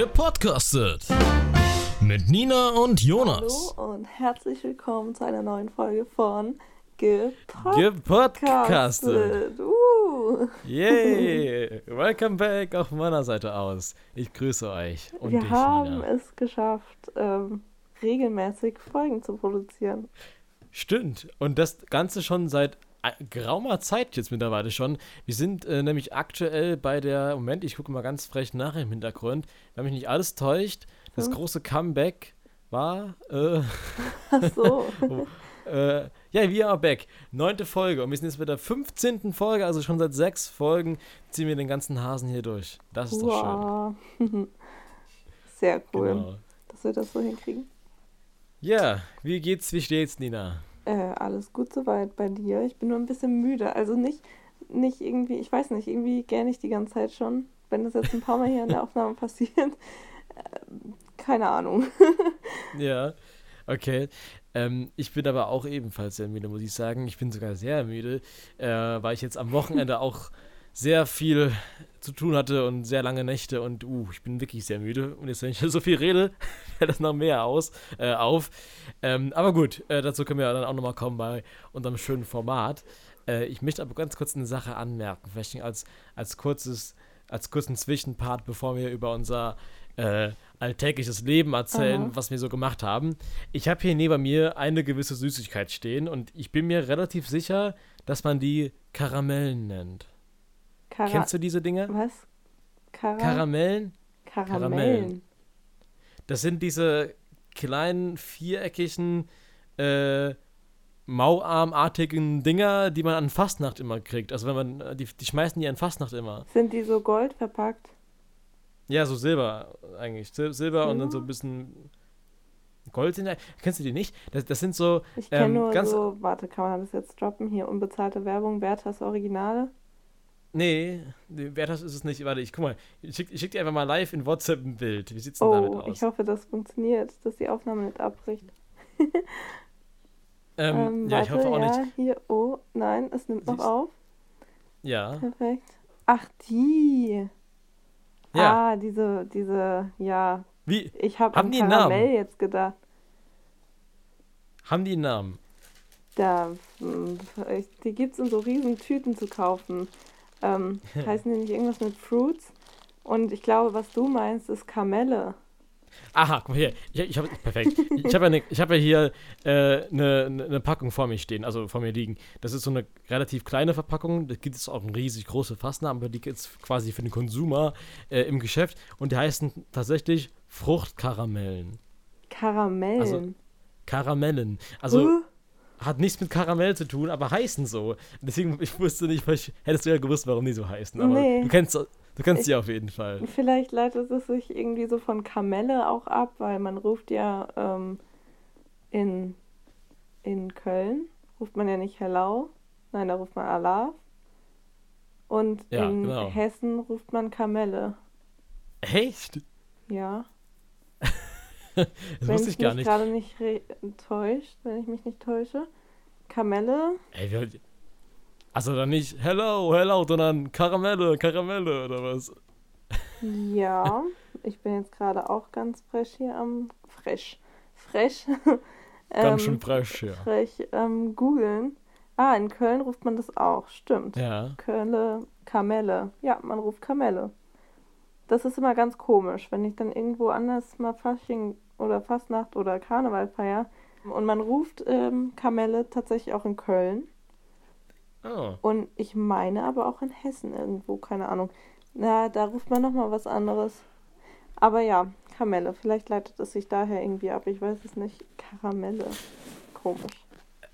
Gepodcastet. Mit Nina und Jonas. Hallo und herzlich willkommen zu einer neuen Folge von Gepodcastet. Gepodcastet. Uh. Yay! Welcome back auf meiner Seite aus. Ich grüße euch. Und Wir dich, haben Nina. es geschafft, ähm, regelmäßig Folgen zu produzieren. Stimmt. Und das Ganze schon seit geraumer Zeit jetzt mittlerweile schon. Wir sind äh, nämlich aktuell bei der, Moment, ich gucke mal ganz frech nach im Hintergrund, wenn mich nicht alles täuscht, das Hm. große Comeback war, äh, Ach so. äh, ja, we are back. Neunte Folge und wir sind jetzt bei der 15. Folge, also schon seit sechs Folgen ziehen wir den ganzen Hasen hier durch. Das ist doch schön. wow. Sehr cool, Genau. dass wir das so hinkriegen. Ja, wie geht's, wie steht's, Nina? Äh, alles gut soweit bei dir. Ich bin nur ein bisschen müde. Also nicht, nicht irgendwie, ich weiß nicht, irgendwie gerne ich die ganze Zeit schon. Wenn das jetzt ein paar Mal hier in der Aufnahme passiert. Äh, keine Ahnung. Ja, okay. Ähm, ich bin aber auch ebenfalls sehr müde, muss ich sagen. Ich bin sogar sehr müde, äh, weil ich jetzt am Wochenende auch sehr viel zu tun hatte und sehr lange Nächte und uh, ich bin wirklich sehr müde. Und jetzt, wenn ich so viel rede, fällt das noch mehr aus, äh, auf. Ähm, aber gut, äh, dazu können wir dann auch nochmal kommen bei unserem schönen Format. Äh, ich möchte aber ganz kurz eine Sache anmerken, vielleicht als, als kurzes, als kurzen Zwischenpart, bevor wir über unser äh, alltägliches Leben erzählen, Aha. was wir so gemacht haben. Ich habe hier neben mir eine gewisse Süßigkeit stehen und ich bin mir relativ sicher, dass man die Karamellen nennt. Kara Kennst du diese Dinge? Was? Kara Karamellen? Karamellen. Karamellen. Das sind diese kleinen, viereckigen, äh, Mauarmartigen Dinger, die man an Fastnacht immer kriegt. Also wenn man, äh, die, die schmeißen die an Fastnacht immer. Sind die so gold verpackt? Ja, so Silber eigentlich. Sil Silber und dann so ein bisschen Gold sind. Kennst du die nicht? Das, das sind so, Ich kenne Ähm, nur ganz- so, warte, kann man das jetzt droppen? Hier, unbezahlte Werbung, Berthas Originale. Nee, nee, wer das ist es nicht. Warte, ich guck mal. Ich schick, ich schick dir einfach mal live in WhatsApp ein Bild. Wie sieht's denn damit Oh, aus? ich hoffe, das funktioniert, dass die Aufnahme nicht abbricht. ähm, Ähm, ja, ich warte, hoffe auch ja, nicht. hier, oh, nein, es nimmt noch Siehst- auf. Ja. Perfekt. Ach, die. Ja. Ah, diese, diese, ja. Wie? Ich habe Haben an die einen Karamell Namen? jetzt gedacht. Haben die einen Namen? Da, hm, ich- die gibt's in so riesen Tüten zu kaufen. Ähm, heißen die nicht irgendwas mit Fruits? Und ich glaube, was du meinst, ist Kamelle. Aha, guck mal hier. Ich, ich habe perfekt. Ich habe ja, ne, ich hab ja hier eine äh, ne, ne- ne Packung vor mir stehen, also vor mir liegen. Das ist so eine relativ kleine Verpackung. Da gibt es auch eine riesig große Fassnamen, aber die gibt es quasi für den Konsumer äh, im Geschäft. Und die heißen tatsächlich Fruchtkaramellen. Karamellen. Also, Karamellen. Also Huh? Hat nichts mit Karamell zu tun, aber heißen so. Deswegen, ich wusste nicht, vielleicht hättest du ja gewusst, warum die so heißen. Aber Nee. du kennst, du kennst sie auf jeden Fall. Vielleicht leitet es sich irgendwie so von Kamelle auch ab, weil man ruft ja ähm, in, in Köln, ruft man ja nicht Hello, nein, da ruft man Alaf. Und Ja, in genau. Hessen ruft man Kamelle. Echt? Ja. Das wenn wusste ich gar mich nicht. gerade nicht täuscht, wenn ich mich nicht täusche. Kamelle, Ey, wir, also dann nicht Hello, Hello, sondern Karamelle, Karamelle oder was? ja. ich bin jetzt gerade auch ganz fresh hier am fresh. Fresh. Ganz Ähm, schön frisch, ja. frech ähm, googeln. Ah, in Köln ruft man das auch, stimmt. Ja. Kölle, Kamelle. Ja, man ruft Kamelle. Das ist immer ganz komisch, wenn ich dann irgendwo anders mal Fasching oder Fastnacht oder Karneval feier und man ruft ähm, Kamelle tatsächlich auch in Köln Oh. und ich meine aber auch in Hessen irgendwo, keine Ahnung. Na, da ruft man nochmal was anderes. Aber ja, Kamelle. Vielleicht leitet es sich daher irgendwie ab. Ich weiß es nicht. Karamelle. Komisch.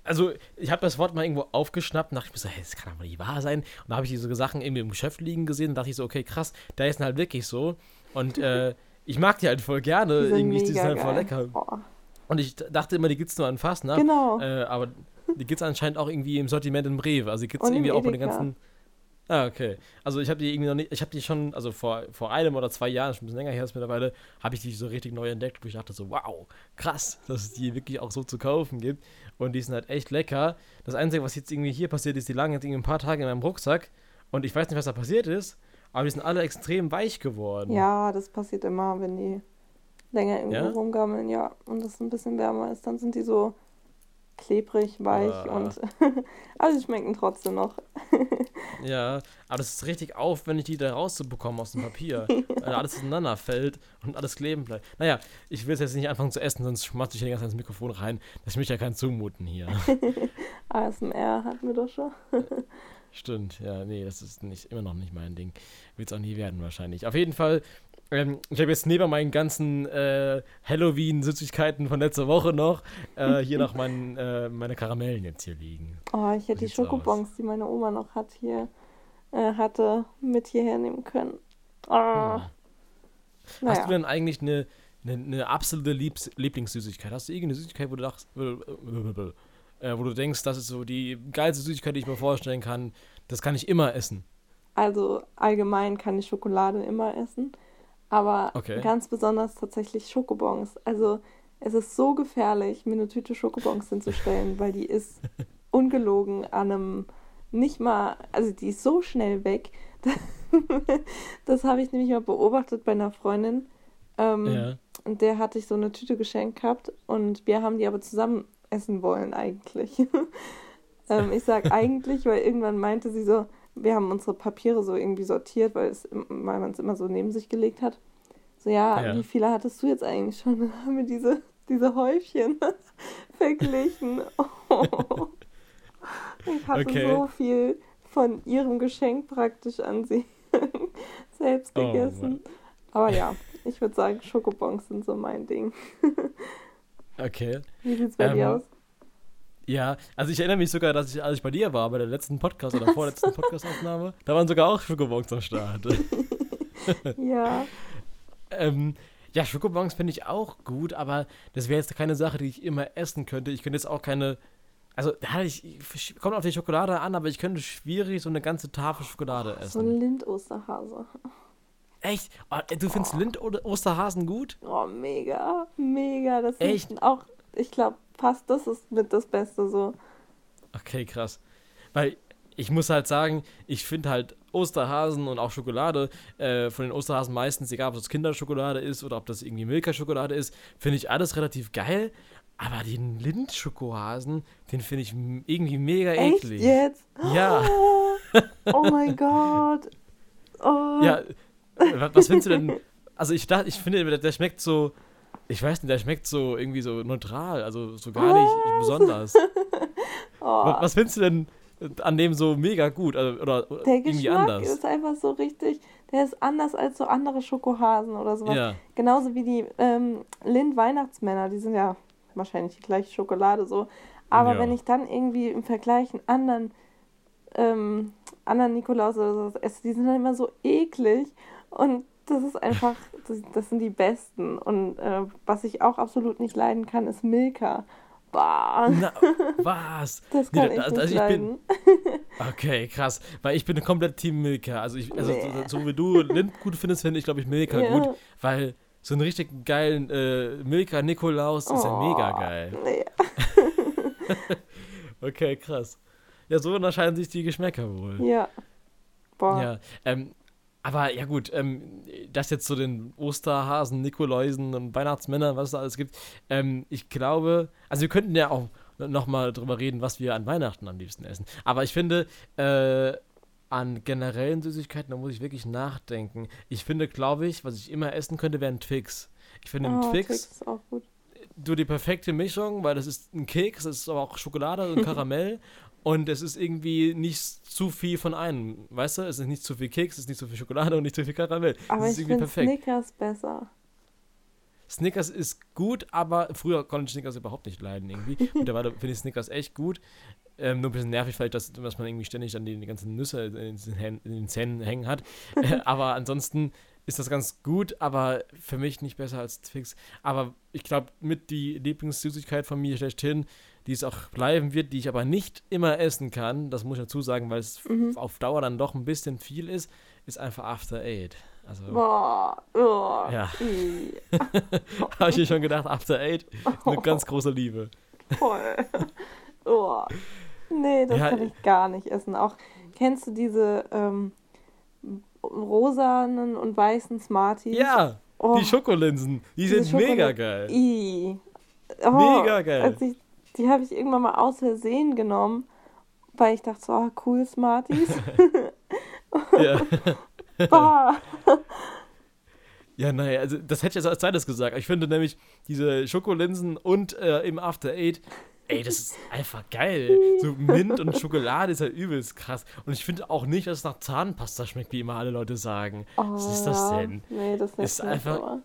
Also, ich habe das Wort mal irgendwo aufgeschnappt und dachte ich mir so, hey, das kann aber nicht wahr sein. Und da habe ich diese Sachen irgendwie im Geschäft liegen gesehen und dachte ich so, okay, krass, da ist halt wirklich so. Und äh, ich mag die halt voll gerne. Die irgendwie, die sind mega halt voll lecker. Boah. Und ich dachte immer, die gibt's nur an Fastnacht. Genau. Äh, aber die gibt's anscheinend auch irgendwie im Sortiment in Rewe. Also die gibt's Und im irgendwie auch bei den ganzen. Ah, okay. Also ich habe die irgendwie noch nicht, ich habe die schon, also vor, vor einem oder zwei Jahren, schon ein bisschen länger her ist mittlerweile, habe ich die so richtig neu entdeckt, wo ich dachte so, wow, krass, dass es die wirklich auch so zu kaufen gibt. Und die sind halt echt lecker. Das Einzige, was jetzt irgendwie hier passiert ist, die lagen jetzt irgendwie ein paar Tage in meinem Rucksack und ich weiß nicht, was da passiert ist. aber die sind alle extrem weich geworden. Ja, das passiert immer, wenn die länger irgendwo Ja? rumgammeln, ja. Und es ein bisschen wärmer ist, dann sind die so klebrig, weich Ah. und aber sie schmecken trotzdem noch. Ja, aber das ist richtig aufwendig, die da rauszubekommen aus dem Papier. weil alles auseinander fällt und alles kleben bleibt. Naja, ich will es jetzt nicht anfangen zu essen, sonst schmatze ich hier Zeit ins Mikrofon rein. Das möchte ja keinen zumuten hier. ASMR hatten wir doch schon. Stimmt, ja, nee, das ist nicht, immer noch nicht mein Ding. Wird es auch nie werden wahrscheinlich. Auf jeden Fall, ähm, ich habe jetzt neben meinen ganzen äh, Halloween-Süßigkeiten von letzter Woche noch äh, hier noch mein, äh, meine Karamellen jetzt hier liegen. Oh, ich hätte die Schokobons, die meine Oma noch hat hier, äh, hatte, mit hierher nehmen können. Ah, Hm. Hast du naja. denn eigentlich eine, eine, eine absolute Liebs Lieblingssüßigkeit? Hast du irgendeine Süßigkeit, wo du, dachtest, äh, wo du denkst, das ist so die geilste Süßigkeit, die ich mir vorstellen kann, das kann ich immer essen? Also allgemein kann ich Schokolade immer essen, aber Okay. ganz besonders tatsächlich Schokobons. Also es ist so gefährlich, mir eine Tüte Schokobons hinzustellen, weil die ist ungelogen an einem nicht mal, also die ist so schnell weg. Das habe ich nämlich mal beobachtet bei einer Freundin. Ähm, Ja. Und der hatte ich so eine Tüte geschenkt gehabt und wir haben die aber zusammen essen wollen eigentlich. ähm, ich sag eigentlich, weil irgendwann meinte sie so, wir haben unsere Papiere so irgendwie sortiert, weil, es, weil man es immer so neben sich gelegt hat. So, ja, Ja. wie viele hattest du jetzt eigentlich schon? Dann haben wir diese, diese Häufchen verglichen. Oh. Ich hatte Okay. so viel von ihrem Geschenk praktisch an sie selbst Oh, gegessen. Aber ja, ich würde sagen, Schokobons sind so mein Ding. Okay. Wie sieht's bei dir Ähm, aus? Ja, also ich erinnere mich sogar, dass ich, als ich bei dir war, bei der letzten Podcast oder vorletzten Podcast-Aufnahme, da waren sogar auch Schokobons am Start. Ja, ähm, ja, Schokobons finde ich auch gut, aber das wäre jetzt keine Sache, die ich immer essen könnte. Ich könnte jetzt auch keine. Also, ich, ich kommt auf die Schokolade an, aber ich könnte schwierig so eine ganze Tafel Schokolade so essen. ein Lind-Osterhase. Echt? Oh, du findest Lind oder Osterhasen gut? Oh, mega, mega. Das Echt? ist auch, ich glaube, fast das ist mit das Beste so. Okay, krass. Weil ich muss halt sagen, ich finde halt Osterhasen und auch Schokolade äh, von den Osterhasen meistens, egal ob das Kinderschokolade ist oder ob das irgendwie Milka-Schokolade ist, finde ich alles relativ geil. Aber den Lindt-Schokohasen, den finde ich irgendwie mega Echt eklig. jetzt? Ja. Oh mein Gott. Oh. Ja, wa- was findest du denn? Also ich dachte, ich finde, der schmeckt so, ich weiß nicht, der schmeckt so irgendwie so neutral, also so gar nicht besonders. oh. Wa- Was findest du denn an dem so mega gut also, oder oder Der irgendwie Geschmack anders? ist einfach so richtig, der ist anders als so andere Schokohasen oder sowas. Ja, Genauso wie die ähm, Lind-Weihnachtsmänner, die sind ja wahrscheinlich die gleiche Schokolade so. Aber Ja. wenn ich dann irgendwie im Vergleich einen anderen, ähm, anderen Nikolaus oder sowas esse, die sind dann immer so eklig. Und das ist einfach, das, das sind die besten. Und äh, was ich auch absolut nicht leiden kann, ist Milka. Bah, Na, was? das Nee, kann da- ich also nicht ich bin- leiden. Okay, krass. Weil ich bin komplett Team Milka. Also, ich, also Nee. so, so wie du Lind gut findest, finde ich, glaube ich, Milka Ja. gut. Weil so einen richtig geilen äh, Milka Nikolaus ist ja mega Oh, geil. Nee. Okay, krass. Ja, so unterscheiden sich die Geschmäcker wohl. Ja. Boah. Ja, ähm, aber ja gut, ähm, das jetzt zu den Osterhasen, Nikoläusen und Weihnachtsmännern, was es da alles gibt, ähm, ich glaube, also wir könnten ja auch nochmal drüber reden, was wir an Weihnachten am liebsten essen. Aber ich finde, äh, an generellen Süßigkeiten, da muss ich wirklich nachdenken. Ich finde, glaube ich, was ich immer essen könnte, wäre ein Twix. Ich finde, ein Oh, Twix, Twix ist auch gut. du die perfekte Mischung, weil das ist ein Keks, das ist aber auch Schokolade und Karamell und es ist irgendwie nicht zu viel von einem, weißt du? Es ist nicht zu viel Keks, es ist nicht zu viel Schokolade und nicht zu viel Karamell. Aber es ich ist irgendwie finde. Snickers besser. Snickers ist gut, aber früher konnte ich Snickers überhaupt nicht leiden irgendwie. Mittlerweile finde ich Snickers echt gut. Ähm, nur ein bisschen nervig vielleicht, dass, dass man irgendwie ständig dann die, die ganzen Nüsse in den, Hän- in den Zähnen hängen hat. Äh, aber ansonsten ist das ganz gut, aber für mich nicht besser als Twix. Aber ich glaube, mit die Lieblingssüßigkeit von mir schlechthin, die es auch bleiben wird, die ich aber nicht immer essen kann, das muss ich dazu sagen, weil es Mhm. auf Dauer dann doch ein bisschen viel ist, ist einfach After Eight. Also Boah. Oh. Ja. Habe ich mir schon gedacht, After Eight ist eine ganz große Liebe. Voll. Oh. Nee, das Ja, kann ich gar nicht essen. Auch kennst du diese ähm, rosanen und weißen Smarties. Ja, Oh, die Schokolinsen, die sind mega Schokole- geil. I. Oh, Mega geil. Als ich, die habe ich irgendwann mal aus Versehen genommen, weil ich dachte so, ah, cool, Smarties. Ja. Bah. Ja, naja, also das hätte ich jetzt als zweites gesagt. Ich finde nämlich diese Schokolinsen und äh, im After Eight, ey, das ist einfach geil. So Mint und Schokolade ist ja übelst krass. Und ich finde auch nicht, dass es nach Zahnpasta schmeckt, wie immer alle Leute sagen. Was ist das Oh, denn? Nee, das Ist nicht einfach- aber-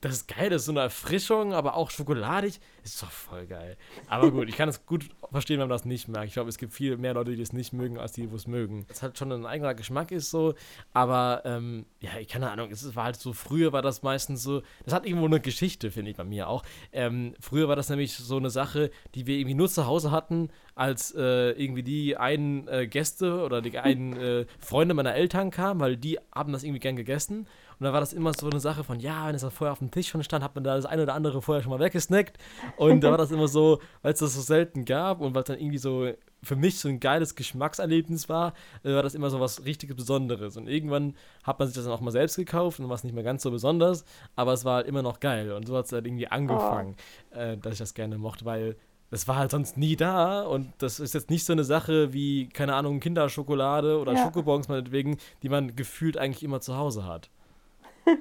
Das ist geil, das ist so eine Erfrischung, aber auch schokoladig. Ist doch voll geil. Aber gut, ich kann es gut verstehen, wenn man das nicht mag. Ich glaube, es gibt viel mehr Leute, die es nicht mögen, als die, die es mögen. Es hat schon ein eigener Geschmack ist so, aber ähm, ja, ich keine Ahnung, es war halt so, früher war das meistens so, das hat irgendwo eine Geschichte, finde ich bei mir auch. Ähm, früher war das nämlich so eine Sache, die wir irgendwie nur zu Hause hatten, als äh, irgendwie die einen äh, Gäste oder die einen äh, Freunde meiner Eltern kamen, weil die haben das irgendwie gern gegessen. Und dann war das immer so eine Sache von, ja, wenn es dann vorher auf dem Tisch schon stand, hat man da das eine oder andere vorher schon mal weggesnackt. Und da war das immer so, weil es das so selten gab und weil es dann irgendwie so für mich so ein geiles Geschmackserlebnis war, äh, war das immer so was richtig Besonderes. Und irgendwann hat man sich das dann auch mal selbst gekauft und war es nicht mehr ganz so besonders, aber es war halt immer noch geil. Und so hat es halt irgendwie angefangen, äh, dass ich das gerne mochte, weil das war halt sonst nie da und das ist jetzt nicht so eine Sache wie, keine Ahnung, Kinderschokolade oder Ja. Schokobons meinetwegen, die man gefühlt eigentlich immer zu Hause hat.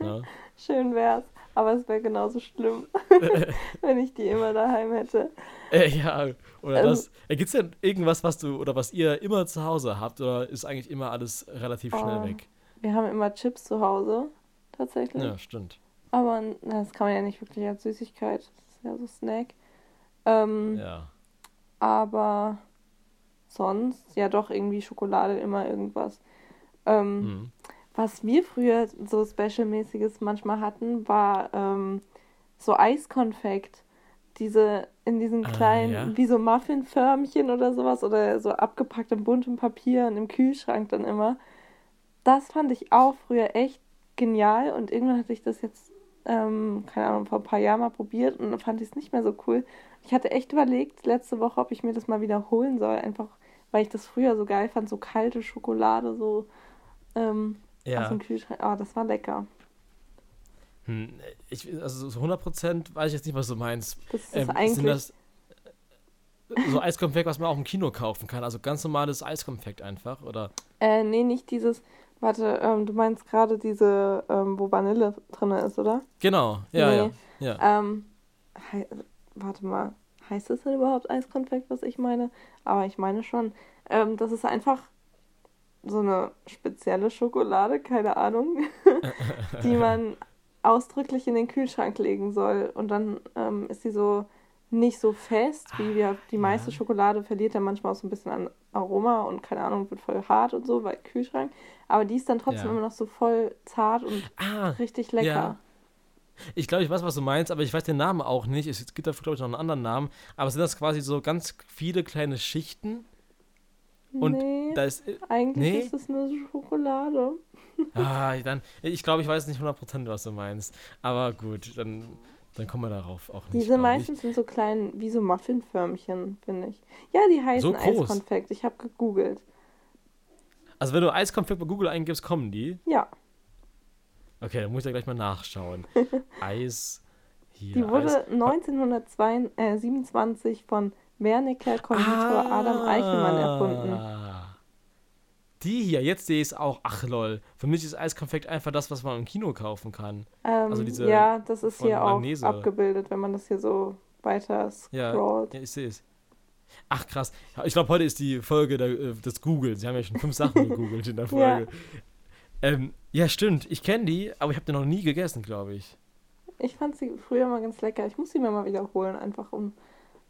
Ja. Schön wär's, aber es wäre genauso schlimm, wenn ich die immer daheim hätte. Äh, ja, oder Ähm. das. Äh, Gibt es denn irgendwas, was du oder was ihr immer zu Hause habt oder ist eigentlich immer alles relativ schnell Oh. weg? Wir haben immer Chips zu Hause, tatsächlich. Ja, stimmt. Aber das kann man ja nicht wirklich als Süßigkeit. Das ist ja so Snack. Ähm, Ja. Aber sonst, ja doch, irgendwie Schokolade, immer irgendwas. Ähm, Mhm. Was wir früher so Special-mäßiges manchmal hatten, war ähm, so Eiskonfekt. Diese in diesen Ah, kleinen, ja. wie so Muffinförmchen oder sowas oder so abgepackt in buntem Papier und im Kühlschrank dann immer. Das fand ich auch früher echt genial und irgendwann hatte ich das jetzt, ähm, keine Ahnung, vor ein paar Jahren mal probiert und dann fand ich es nicht mehr so cool. Ich hatte echt überlegt letzte Woche, ob ich mir das mal wiederholen soll, einfach weil ich das früher so geil fand, so kalte Schokolade, so ähm, aus Ja. dem Kühlschrank. Ah, das war lecker. Hm, ich, also so 100% weiß ich jetzt nicht, was du meinst. Das ist Ähm, eigentlich. sind das äh, so Eiskonfekt, was man auch im Kino kaufen kann? Also ganz normales Eiskonfekt einfach, oder? Äh, nee, nicht dieses. Warte, ähm, du meinst gerade diese, ähm, wo Vanille drin ist, oder? Genau, ja, Nee. ja. ja. Ähm, warte mal. Heißt das denn überhaupt Eiskonfekt, was ich meine? Aber ich meine schon. Ähm, das ist einfach so eine spezielle Schokolade, keine Ahnung, die man ausdrücklich in den Kühlschrank legen soll. Und dann ähm, ist sie so nicht so fest, wie wir, die meiste ja. Schokolade verliert ja manchmal auch so ein bisschen an Aroma und keine Ahnung, wird voll hart und so, weil Kühlschrank. Aber die ist dann trotzdem Ja. immer noch so voll zart und Ah, richtig lecker. Ja. ich glaube, ich weiß, was du meinst, aber ich weiß den Namen auch nicht. Es gibt dafür, glaube ich, noch einen anderen Namen. Aber sind das quasi so ganz viele kleine Schichten? Und nee, Da ist. eigentlich nee? ist es nur Schokolade. Ah, dann. Ich glaube, ich weiß nicht 100%, was du meinst. Aber gut, dann, dann kommen wir darauf auch nicht. Diese meistens sind so klein, wie so Muffinförmchen, finde ich. Ja, die heißen So? Eiskonfekt. Ich habe gegoogelt. Also, wenn du Eiskonfekt bei Google eingibst, kommen die. Ja, Okay, dann muss ich da gleich mal nachschauen. Eis. Hier. die wurde Eis. 1927 von Wernicke Konditor Adam Eichelmann erfunden. Ah. Die hier, jetzt sehe ich es auch. Ach lol. Für mich ist Eiskonfekt einfach das, was man im Kino kaufen kann. Ähm, Also diese ja, das ist hier auch Langnese. abgebildet, wenn man das hier so weiter Ja, scrollt. ja ich sehe es. Ach krass. Ja, Ich glaube, heute ist die Folge äh, des Googles. Sie haben ja schon fünf Sachen gegoogelt in der Ja. Folge. Ähm, ja, stimmt. Ich kenne die, aber ich habe die noch nie gegessen, glaube ich. Ich fand sie früher mal ganz lecker. Ich muss sie mir mal wiederholen, einfach um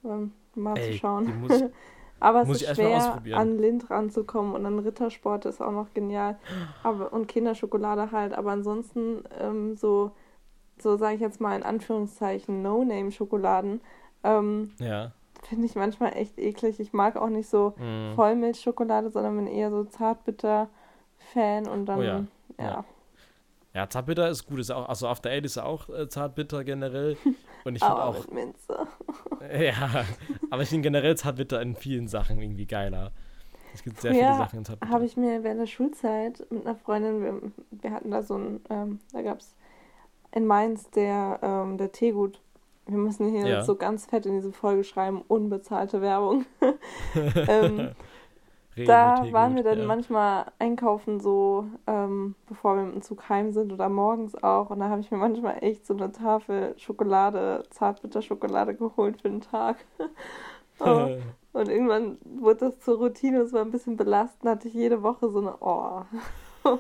ähm, mal Ey, zu schauen. muss- Aber es ist schwer, an Lind ranzukommen und an Rittersport ist auch noch genial. Aber, und Kinderschokolade halt. Aber ansonsten ähm, so, so sage ich jetzt mal in Anführungszeichen, No-Name-Schokoladen ähm, Ja. finde ich manchmal echt eklig. Ich mag auch nicht so Mm. Vollmilchschokolade, sondern bin eher so Zartbitter-Fan und dann, Oh ja. ja, ja. Ja, Zartbitter ist gut. Ist auch, also After Eight ist auch äh, Zartbitter generell. Und ich finde auch, mit Minze. ja, aber ich finde generell Zartbitter in vielen Sachen irgendwie geiler. Es gibt sehr viele Sachen in Zartbitter. habe ich mir während der Schulzeit mit einer Freundin, wir, wir hatten da so ein, ähm, da gab es in Mainz der, ähm, der Teegut. Wir müssen hier Ja. so ganz fett in diese Folge schreiben, unbezahlte Werbung. ähm, da waren wir dann ja. manchmal einkaufen, so ähm, bevor wir mit dem Zug heim sind oder morgens auch. Und da habe ich mir manchmal echt so eine Tafel Schokolade, Zartbitterschokolade geholt für den Tag. oh. Und irgendwann wurde das zur Routine, es war ein bisschen belastend, hatte ich jede Woche so eine, oh,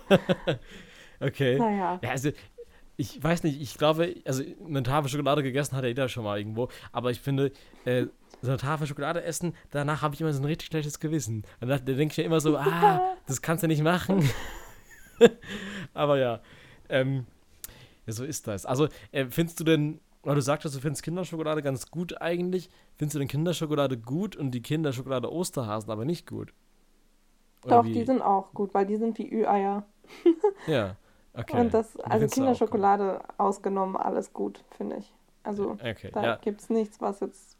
okay. naja. Ja, also ich weiß nicht, ich glaube, also eine Tafel Schokolade gegessen hat ja jeder schon mal irgendwo, aber ich finde, äh, so eine Tafel Schokolade essen, danach habe ich immer so ein richtig schlechtes Gewissen. Und da, denke ich mir immer so, ah, das kannst du nicht machen. aber ja, ähm, ja, so ist das. Also, äh, findest du denn, weil du sagtest, du findest Kinderschokolade ganz gut eigentlich, findest du denn Kinderschokolade gut und die Kinderschokolade Osterhasen aber nicht gut? Oder Doch, wie? die sind auch gut, weil die sind wie Ü-Eier. Ja, okay. Und das, also. Kinderschokolade ausgenommen, alles gut, finde ich. Also Okay, da ja. gibt es nichts, was jetzt,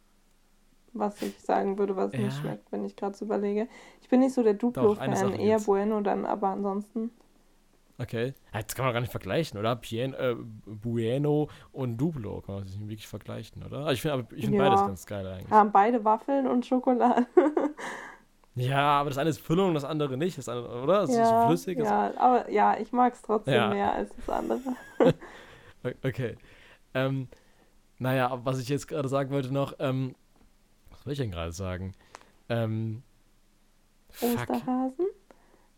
was ich sagen würde, was nicht Ja. schmeckt, wenn ich gerade so überlege. Ich bin nicht so der Duplo-Fan, eher gibt's. Bueno dann, aber ansonsten. Okay. Das kann man gar nicht vergleichen, oder? Pien, äh, Bueno und Duplo kann man sich nicht wirklich vergleichen, oder? Also ich finde ich find Ja. beides ganz geil eigentlich. Haben beide Waffeln und Schokolade. Ja, aber das eine ist Füllung, das andere nicht, das andere, oder? Das ist ja, flüssig. das- ja, aber ja, ich mag es trotzdem Ja. mehr als das andere. Okay. Ähm, naja, was ich jetzt gerade sagen wollte noch, ähm, soll ich denn gerade sagen? Ähm, fuck. Osterhasen,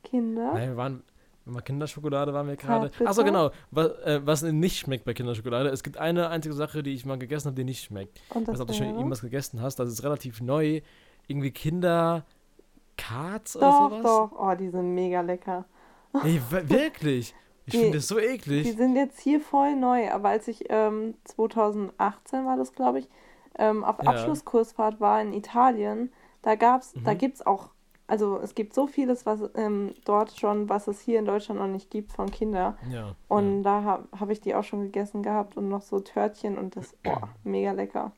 Kinder. Nein, wir waren, bei Kinderschokolade waren wir gerade. Achso, genau. Was, äh, was nicht schmeckt bei Kinderschokolade. Es gibt eine einzige Sache, die ich mal gegessen habe, die nicht schmeckt. Und Ich weiß das ob du schon irgendwas gegessen hast. Das ist relativ neu. Irgendwie Kinder. Karts oder Doch, sowas? doch. Oh, die sind mega lecker. Nee, wirklich. Ich Die- finde das so Die eklig. sind jetzt hier voll neu, aber als ich ähm, 2018 war das, glaube ich, ähm, auf Ja. Abschlusskursfahrt war in Italien, da gab's, da Mhm. gibt's auch, also es gibt so vieles, was ähm, dort schon, was es hier in Deutschland noch nicht gibt von Kindern. Ja. Und da habe hab ich die auch schon gegessen gehabt und noch so Törtchen und das, boah, mega lecker.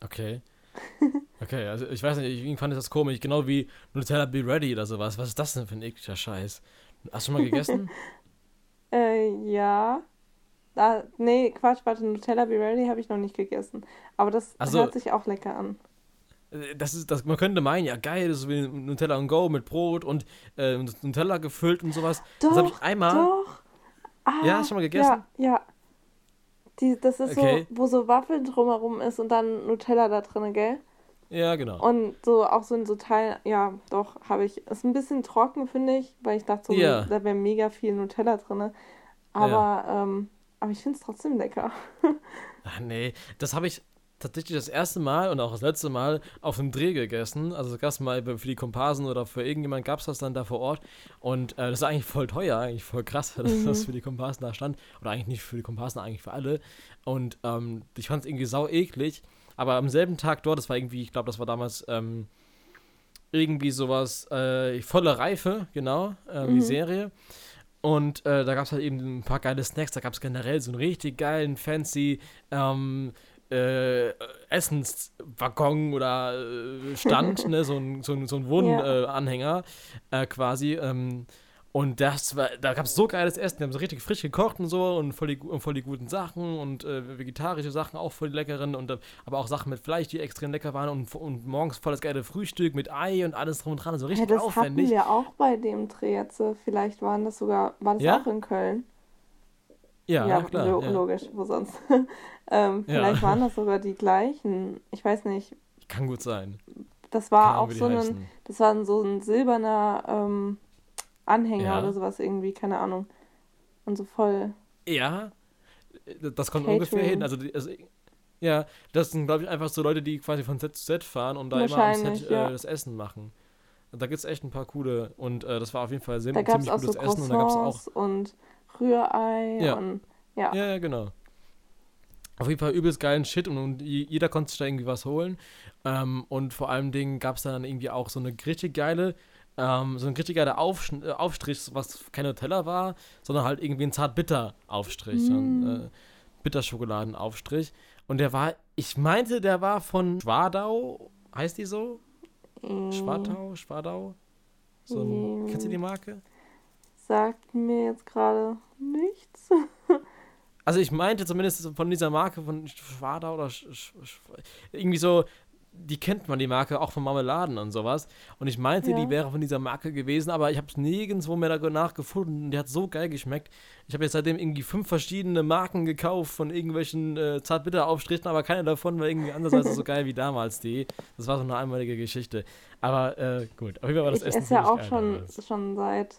ja. Okay. Okay, also ich weiß nicht, ich irgendwie fand ich das komisch. Genau wie Nutella Be Ready oder sowas. Was ist das denn für ein ekliger Scheiß? Hast du schon mal gegessen? Äh, ja. Da, nee, Quatsch, warte, Nutella Be Ready habe ich noch nicht gegessen. Aber das Also- hört sich auch lecker an. Äh, Das ist, das, man könnte meinen, ja geil, das ist wie Nutella und Go mit Brot und äh, Nutella gefüllt und sowas. das habe ich Doch, einmal. Doch. Ah, Ja, hast du schon mal gegessen? Ja, ja. Die, das ist Okay. so, wo so Waffeln drumherum ist und dann Nutella da drin, gell? Ja, genau. Und so auch so in so Teilen, ja, doch, habe ich. Ist ein bisschen trocken, finde ich, weil ich dachte, so, Ja. da wäre mega viel Nutella drin. Aber, ähm, aber ich finde es trotzdem lecker. Ach nee, das habe ich tatsächlich das erste Mal und auch das letzte Mal auf einem Dreh gegessen. Also das es mal für die Komparsen oder für irgendjemand gab es das dann da vor Ort. Und äh, das ist eigentlich voll teuer, eigentlich voll krass, dass Mhm. das für die Komparsen da stand. Oder eigentlich nicht für die Komparsen, eigentlich für alle. Und ähm, ich fand es irgendwie sau eklig. Aber am selben Tag dort, das war irgendwie, ich glaube, das war damals ähm, irgendwie sowas, äh, volle Reife, genau, äh, die Mhm. Serie. Und äh, da gab es halt eben ein paar geile Snacks. Da gab es generell so einen richtig geilen, fancy ähm, äh, Essenswaggon oder äh, Stand, ne? so ein, so ein, so ein Wohnanhänger äh, Anhänger, äh, quasi. Ähm, und das war, da gab es so geiles Essen. Die haben so richtig frisch gekocht und so und voll die, und voll die guten Sachen und äh, vegetarische Sachen auch voll die leckeren und äh, aber auch Sachen mit Fleisch, die extrem lecker waren und, und morgens voll das geile Frühstück mit Ei und alles drum und dran. So Ja, richtig das hatten aufwendig. wir auch bei dem Dreh jetzt. Vielleicht waren das sogar, war das Ja? auch in Köln? Ja, klar. lo ja. logisch, wo sonst? ähm, Ja. vielleicht waren das sogar die gleichen. Ich weiß nicht. Kann gut sein. Das war Ahnung, auch so ein, das war so ein silberner ähm, Anhänger Ja. oder sowas irgendwie, keine Ahnung. Und so voll. Ja, äh, das kommt Catering. ungefähr hin. Also, also ja, das sind, glaube ich, einfach so Leute, die quasi von Set zu Set fahren und da immer am Set ja. äh, das Essen machen. Da gibt es echt ein paar coole und äh, das war auf jeden Fall sehr, Da ziemlich auch so gutes Essen und da gab es auch. Und Rührei Ja. und ja. Ja, genau. Auf jeden Fall übelst geilen Shit und, und je- jeder konnte sich da irgendwie was holen. Ähm, und vor allem Dingen gab es dann irgendwie auch so eine richtig geile, ähm, so ein richtig geiler Aufsch äh, Aufstrich, was kein Nutella war, sondern halt irgendwie ein Zart-Bitter-Aufstrich. So ein Mm. äh, Bitterschokoladenaufstrich. Und der war, ich meinte, der war von Schwadau, heißt die so? Mm, Schwartau? Schwadau? So ein, kennst du die Marke? Sagt mir jetzt gerade nichts. Also ich meinte zumindest von dieser Marke von Schwader oder Sch Sch irgendwie so, die kennt man, die Marke, auch von Marmeladen und sowas. Und ich meinte, Ja. die wäre von dieser Marke gewesen, aber ich habe es nirgendwo mehr danach gefunden. Die hat so geil geschmeckt. Ich habe jetzt seitdem irgendwie fünf verschiedene Marken gekauft von irgendwelchen äh, Zartbitter-Aufstrichen, aber keine davon war irgendwie andersweise so geil wie damals die. Das war so eine einmalige Geschichte. Aber äh, gut, auf jeden Fall war das ich Essen esse ja auch schon, damals. schon seit,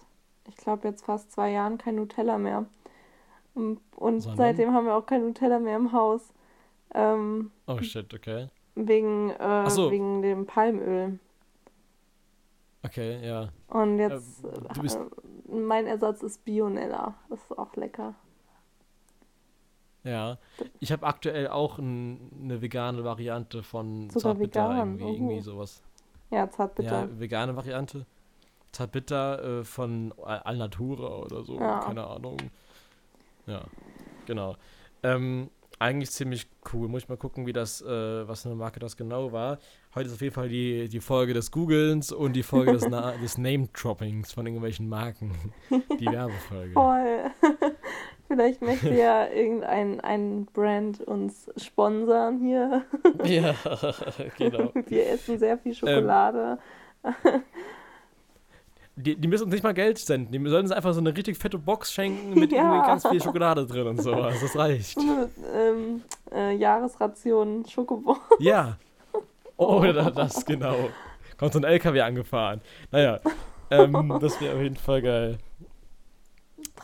ich glaube, jetzt fast zwei Jahren kein Nutella mehr. Und, und seitdem haben wir auch kein Nutella mehr im Haus. Ähm, Oh shit, okay. Wegen, äh, so. wegen dem Palmöl. Okay, ja. Und jetzt, Ähm, du bist- äh, mein Ersatz ist Bionella. Das ist auch lecker. Ja, ich habe aktuell auch ein, eine vegane Variante von Sogar Zartbitter, vegan, irgendwie, oh. irgendwie sowas. Ja, Zartbitter. Ja, vegane Variante. Zartbitter äh, von Al- Alnatura oder so, Ja. keine Ahnung. Ja, genau. Ähm, eigentlich ziemlich cool. Muss ich mal gucken, wie das, äh, was für eine Marke das genau war. Heute ist auf jeden Fall die, die Folge des Googlens und die Folge des, Na des Name-Droppings von irgendwelchen Marken. Die Werbefolge. Voll. Vielleicht möchte ja irgendein ein Brand uns sponsern hier. ja, genau. Wir essen sehr viel Schokolade. Die, die müssen uns nicht mal Geld senden. Die sollen uns einfach so eine richtig fette Box schenken mit Ja. irgendwie ganz viel Schokolade drin und sowas. Das reicht. So eine ähm, äh, Jahresration Schokobon. Ja. Oh, da- das genau. Kommt so ein LKW angefahren. Naja, ähm, das wäre auf jeden Fall geil.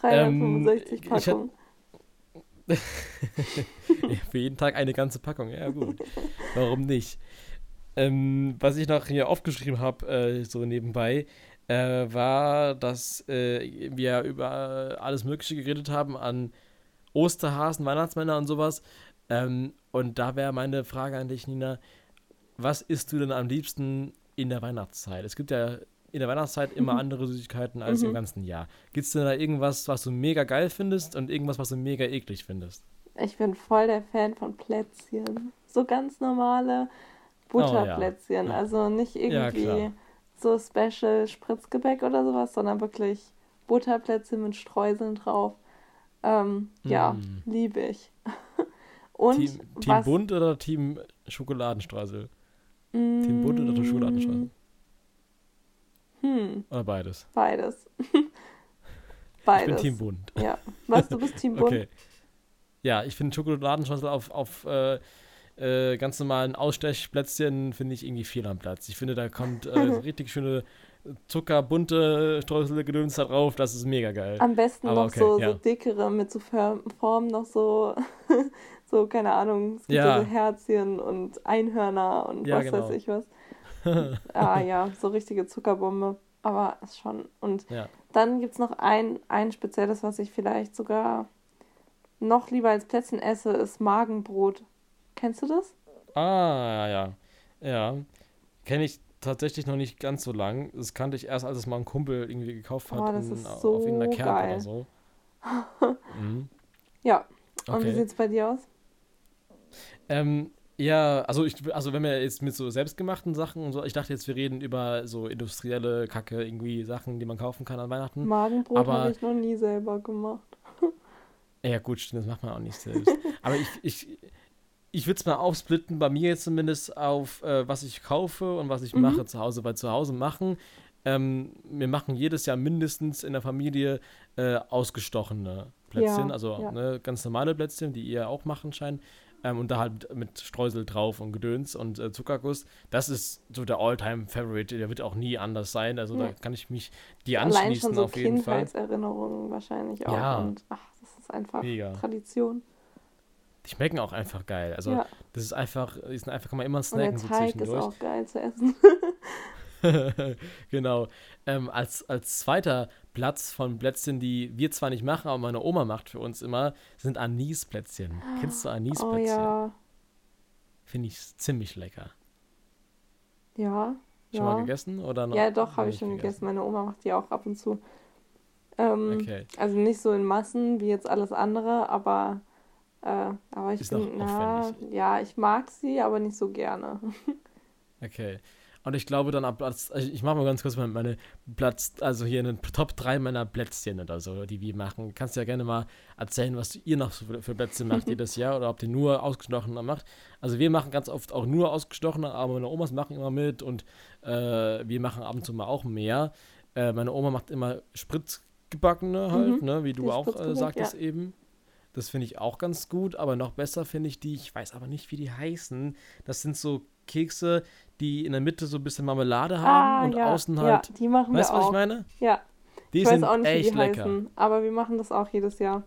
365 ich hab- Packungen. Für jeden Tag eine ganze Packung. Ja, gut. Warum nicht? Ähm, was ich noch hier aufgeschrieben habe, äh, so nebenbei, äh, war, dass äh, wir über alles Mögliche geredet haben an Osterhasen, Weihnachtsmänner und sowas. Ähm, und da wäre meine Frage an dich, Nina: Was isst du denn am liebsten in der Weihnachtszeit? Es gibt ja in der Weihnachtszeit immer Mhm. andere Süßigkeiten als im Mhm. ganzen Jahr. Gibt es denn da irgendwas, was du mega geil findest und irgendwas, was du mega eklig findest? Ich bin voll der Fan von Plätzchen. So ganz normale Butterplätzchen. Oh, Ja. Also nicht Ja, irgendwie klar. So Special Spritzgebäck oder sowas, sondern wirklich Butterplätzchen mit Streuseln drauf. Ähm, Ja, Mm. liebe ich. Und Team, Team was, Bunt oder Team Schokoladenstreusel? Team Bunt oder Mm, Schokoladenstreusel? Hm, Oder beides? beides. Ich beides. bin Team Bunt. Ja. Was, du bist Team Bunt? Okay. Ja, ich finde Schokoladenstreusel auf, auf äh, äh, ganz normalen Ausstechplätzchen finde ich irgendwie fehl am Platz. Ich finde, da kommt äh, so richtig schöne zuckerbunte Streuselgedöns da drauf. Das ist mega geil. Am besten Aber noch okay, so, ja. so dickere mit so Formen noch so, so, keine Ahnung, es gibt Ja. so Herzchen und Einhörner und Ja, was genau. weiß ich was. ah ja, so richtige Zuckerbombe. Aber ist schon. Und dann gibt es noch ein, ein spezielles, was ich vielleicht sogar noch lieber als Plätzchen esse, ist Magenbrot. Kennst du das? Ah, ja, ja. Ja. Kenne ich tatsächlich noch nicht ganz so lang. Das kannte ich erst, als es mal ein Kumpel irgendwie gekauft hat Oh, das in, ist auf so irgendeiner Kerb geil. oder so. mhm. Ja. Und wie Okay. sieht's bei dir aus? Ähm, ja, also ich, also wenn wir jetzt mit so selbstgemachten Sachen und so, ich dachte jetzt, wir reden über so industrielle Kacke, irgendwie Sachen, die man kaufen kann an Weihnachten. Magenbrot habe ich noch nie selber gemacht. Ja, gut, stimmt, das macht man auch nicht selbst. Aber ich, ich, ich würde es mal aufsplitten, bei mir jetzt zumindest auf, äh, was ich kaufe und was ich Mhm. mache zu Hause. Weil zu Hause machen, ähm, wir machen jedes Jahr mindestens in der Familie äh, ausgestochene Plätzchen, Ja, also ja. ne, ganz normale Plätzchen, die ihr auch machen scheint. Ähm, und da halt mit Streusel drauf und Gedöns und äh, Zuckerguss. Das ist so der All-Time-Favorite. Der wird auch nie anders sein. Also da Nee. kann ich mich die Allein anschließen schon so auf jeden Fall. Kindheitserinnerungen wahrscheinlich auch. Ja. Und ach, das ist einfach Mega. Tradition. Die schmecken auch einfach geil. Also ja. das ist einfach, die sind einfach, kann man immer Und der snacken so Teig ist auch geil zu essen. genau. Ähm, als, als zweiter Platz von Plätzchen, die wir zwar nicht machen, aber meine Oma macht für uns immer, sind Anisplätzchen. Kennst du oh Anisplätzchen? ja. Finde ich ziemlich lecker. Ja. Schon ja. mal gegessen oder noch? Ja, doch, habe ich schon gegessen. Meine Oma macht die auch ab und zu. Ähm, Okay. Also nicht so in Massen wie jetzt alles andere, aber, äh, aber ich Ist bin, na, ja, ich mag sie, aber nicht so gerne. Okay. Und ich glaube dann ab Platz, also ich mache mal ganz kurz meine Platz, also hier einen Top 3 meiner Plätzchen oder so, die wir machen. Kannst du ja gerne mal erzählen, was ihr noch für, für Plätze macht jedes Jahr oder ob ihr nur ausgestochener macht. Also wir machen ganz oft auch nur ausgestochener, aber meine Omas machen immer mit und äh, wir machen ab und zu mal auch mehr. Äh, meine Oma macht immer Spritzgebackene halt, mhm. ne, wie du auch äh, sagtest ja. eben. Das finde ich auch ganz gut, aber noch besser finde ich die, ich weiß aber nicht, wie die heißen. Das sind so Kekse, die in der Mitte so ein bisschen Marmelade haben ah, und ja, außen halt. Ja, die machen weißt wir auch. Weißt du, was ich meine? Ja. Die ich sind weiß auch nicht, echt wie die lecker. heißen, aber wir machen das auch jedes Jahr.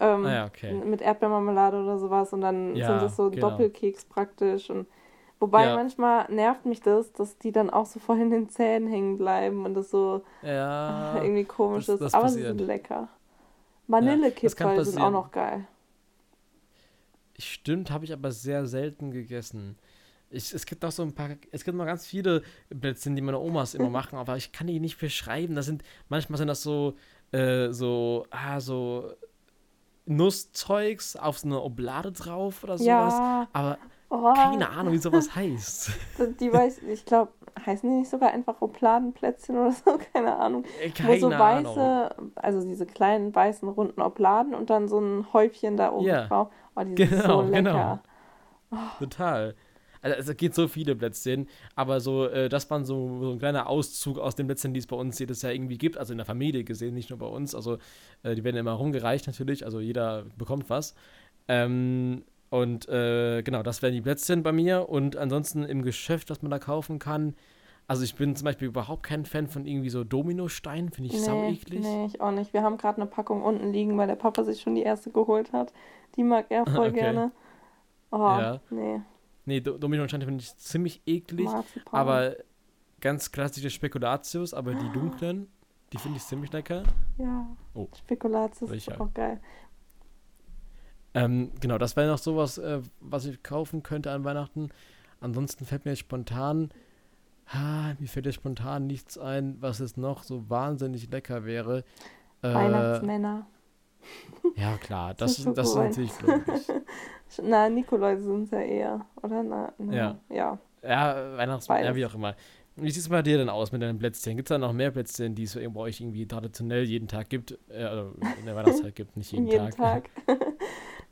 Ähm, ah, ja, okay. Mit Erdbeermarmelade oder sowas und dann Ja, sind das so genau. Doppelkeks praktisch und wobei manchmal nervt mich das, dass die dann auch so voll in den Zähnen hängen bleiben und das so Ja. irgendwie komisch das- ist, das aber sie passiert. sind lecker. Vanillekipferl sind auch noch geil. Stimmt, habe ich aber sehr selten gegessen. Ich, es gibt auch so ein paar, es gibt noch ganz viele Plätzchen, die meine Omas immer machen, aber ich kann die nicht beschreiben. Das sind, manchmal sind das so, äh, so, ah, so Nusszeugs auf so eine Oblade drauf oder sowas. Ja, Aber oh, keine Ahnung, wie sowas heißt. die weiß, ich glaube, heißen die nicht sogar einfach Obladenplätzchen oder so, keine Ahnung. Äh, Wo Keine so Ahnung. weiße, also diese kleinen weißen runden Obladen und dann so ein Häufchen da oben Ja. drauf. Oh, die sind Genau, so genau. lecker. Total. Also es gibt so viele Plätzchen, aber so, äh, das war so, so ein kleiner Auszug aus den Plätzchen, die es bei uns jedes Jahr irgendwie gibt, also in der Familie gesehen, nicht nur bei uns. Also äh, die werden immer rumgereicht natürlich, also jeder bekommt was. Ähm, und äh, genau, das wären die Plätzchen bei mir. Und ansonsten im Geschäft, was man da kaufen kann. Also ich bin zum Beispiel überhaupt kein Fan von irgendwie so Dominosteinen, finde ich sau Nee, eklig. nee, ich auch nicht. Wir haben gerade eine Packung unten liegen, weil der Papa sich schon die erste geholt hat. Die mag er voll Okay. gerne. Oh, Ja. nee. Nee, Do Dominosteine finde ich ziemlich eklig. Marzipan. Aber ganz klassische Spekulatius, aber die dunklen, die finde ich ziemlich lecker. Ja. Oh. Spekulatius ist auch geil. Ähm, genau, das wäre noch sowas, äh, was ich kaufen könnte an Weihnachten. Ansonsten fällt mir jetzt spontan, ah, mir fällt jetzt spontan nichts ein, was jetzt noch so wahnsinnig lecker wäre. Äh, Weihnachtsmänner. ja, klar, Das ist das ist natürlich logisch. Na, Nikoläuse sind ja eher, oder? Na, na, Ja. ja. Ja, Weihnachtsmann, ja, wie auch immer. Wie sieht es bei dir denn aus mit deinen Plätzchen? Gibt es da noch mehr Plätzchen, die es bei euch irgendwie traditionell jeden Tag gibt? Äh, also in der Weihnachtszeit gibt, nicht jeden, Jeden Tag. Tag.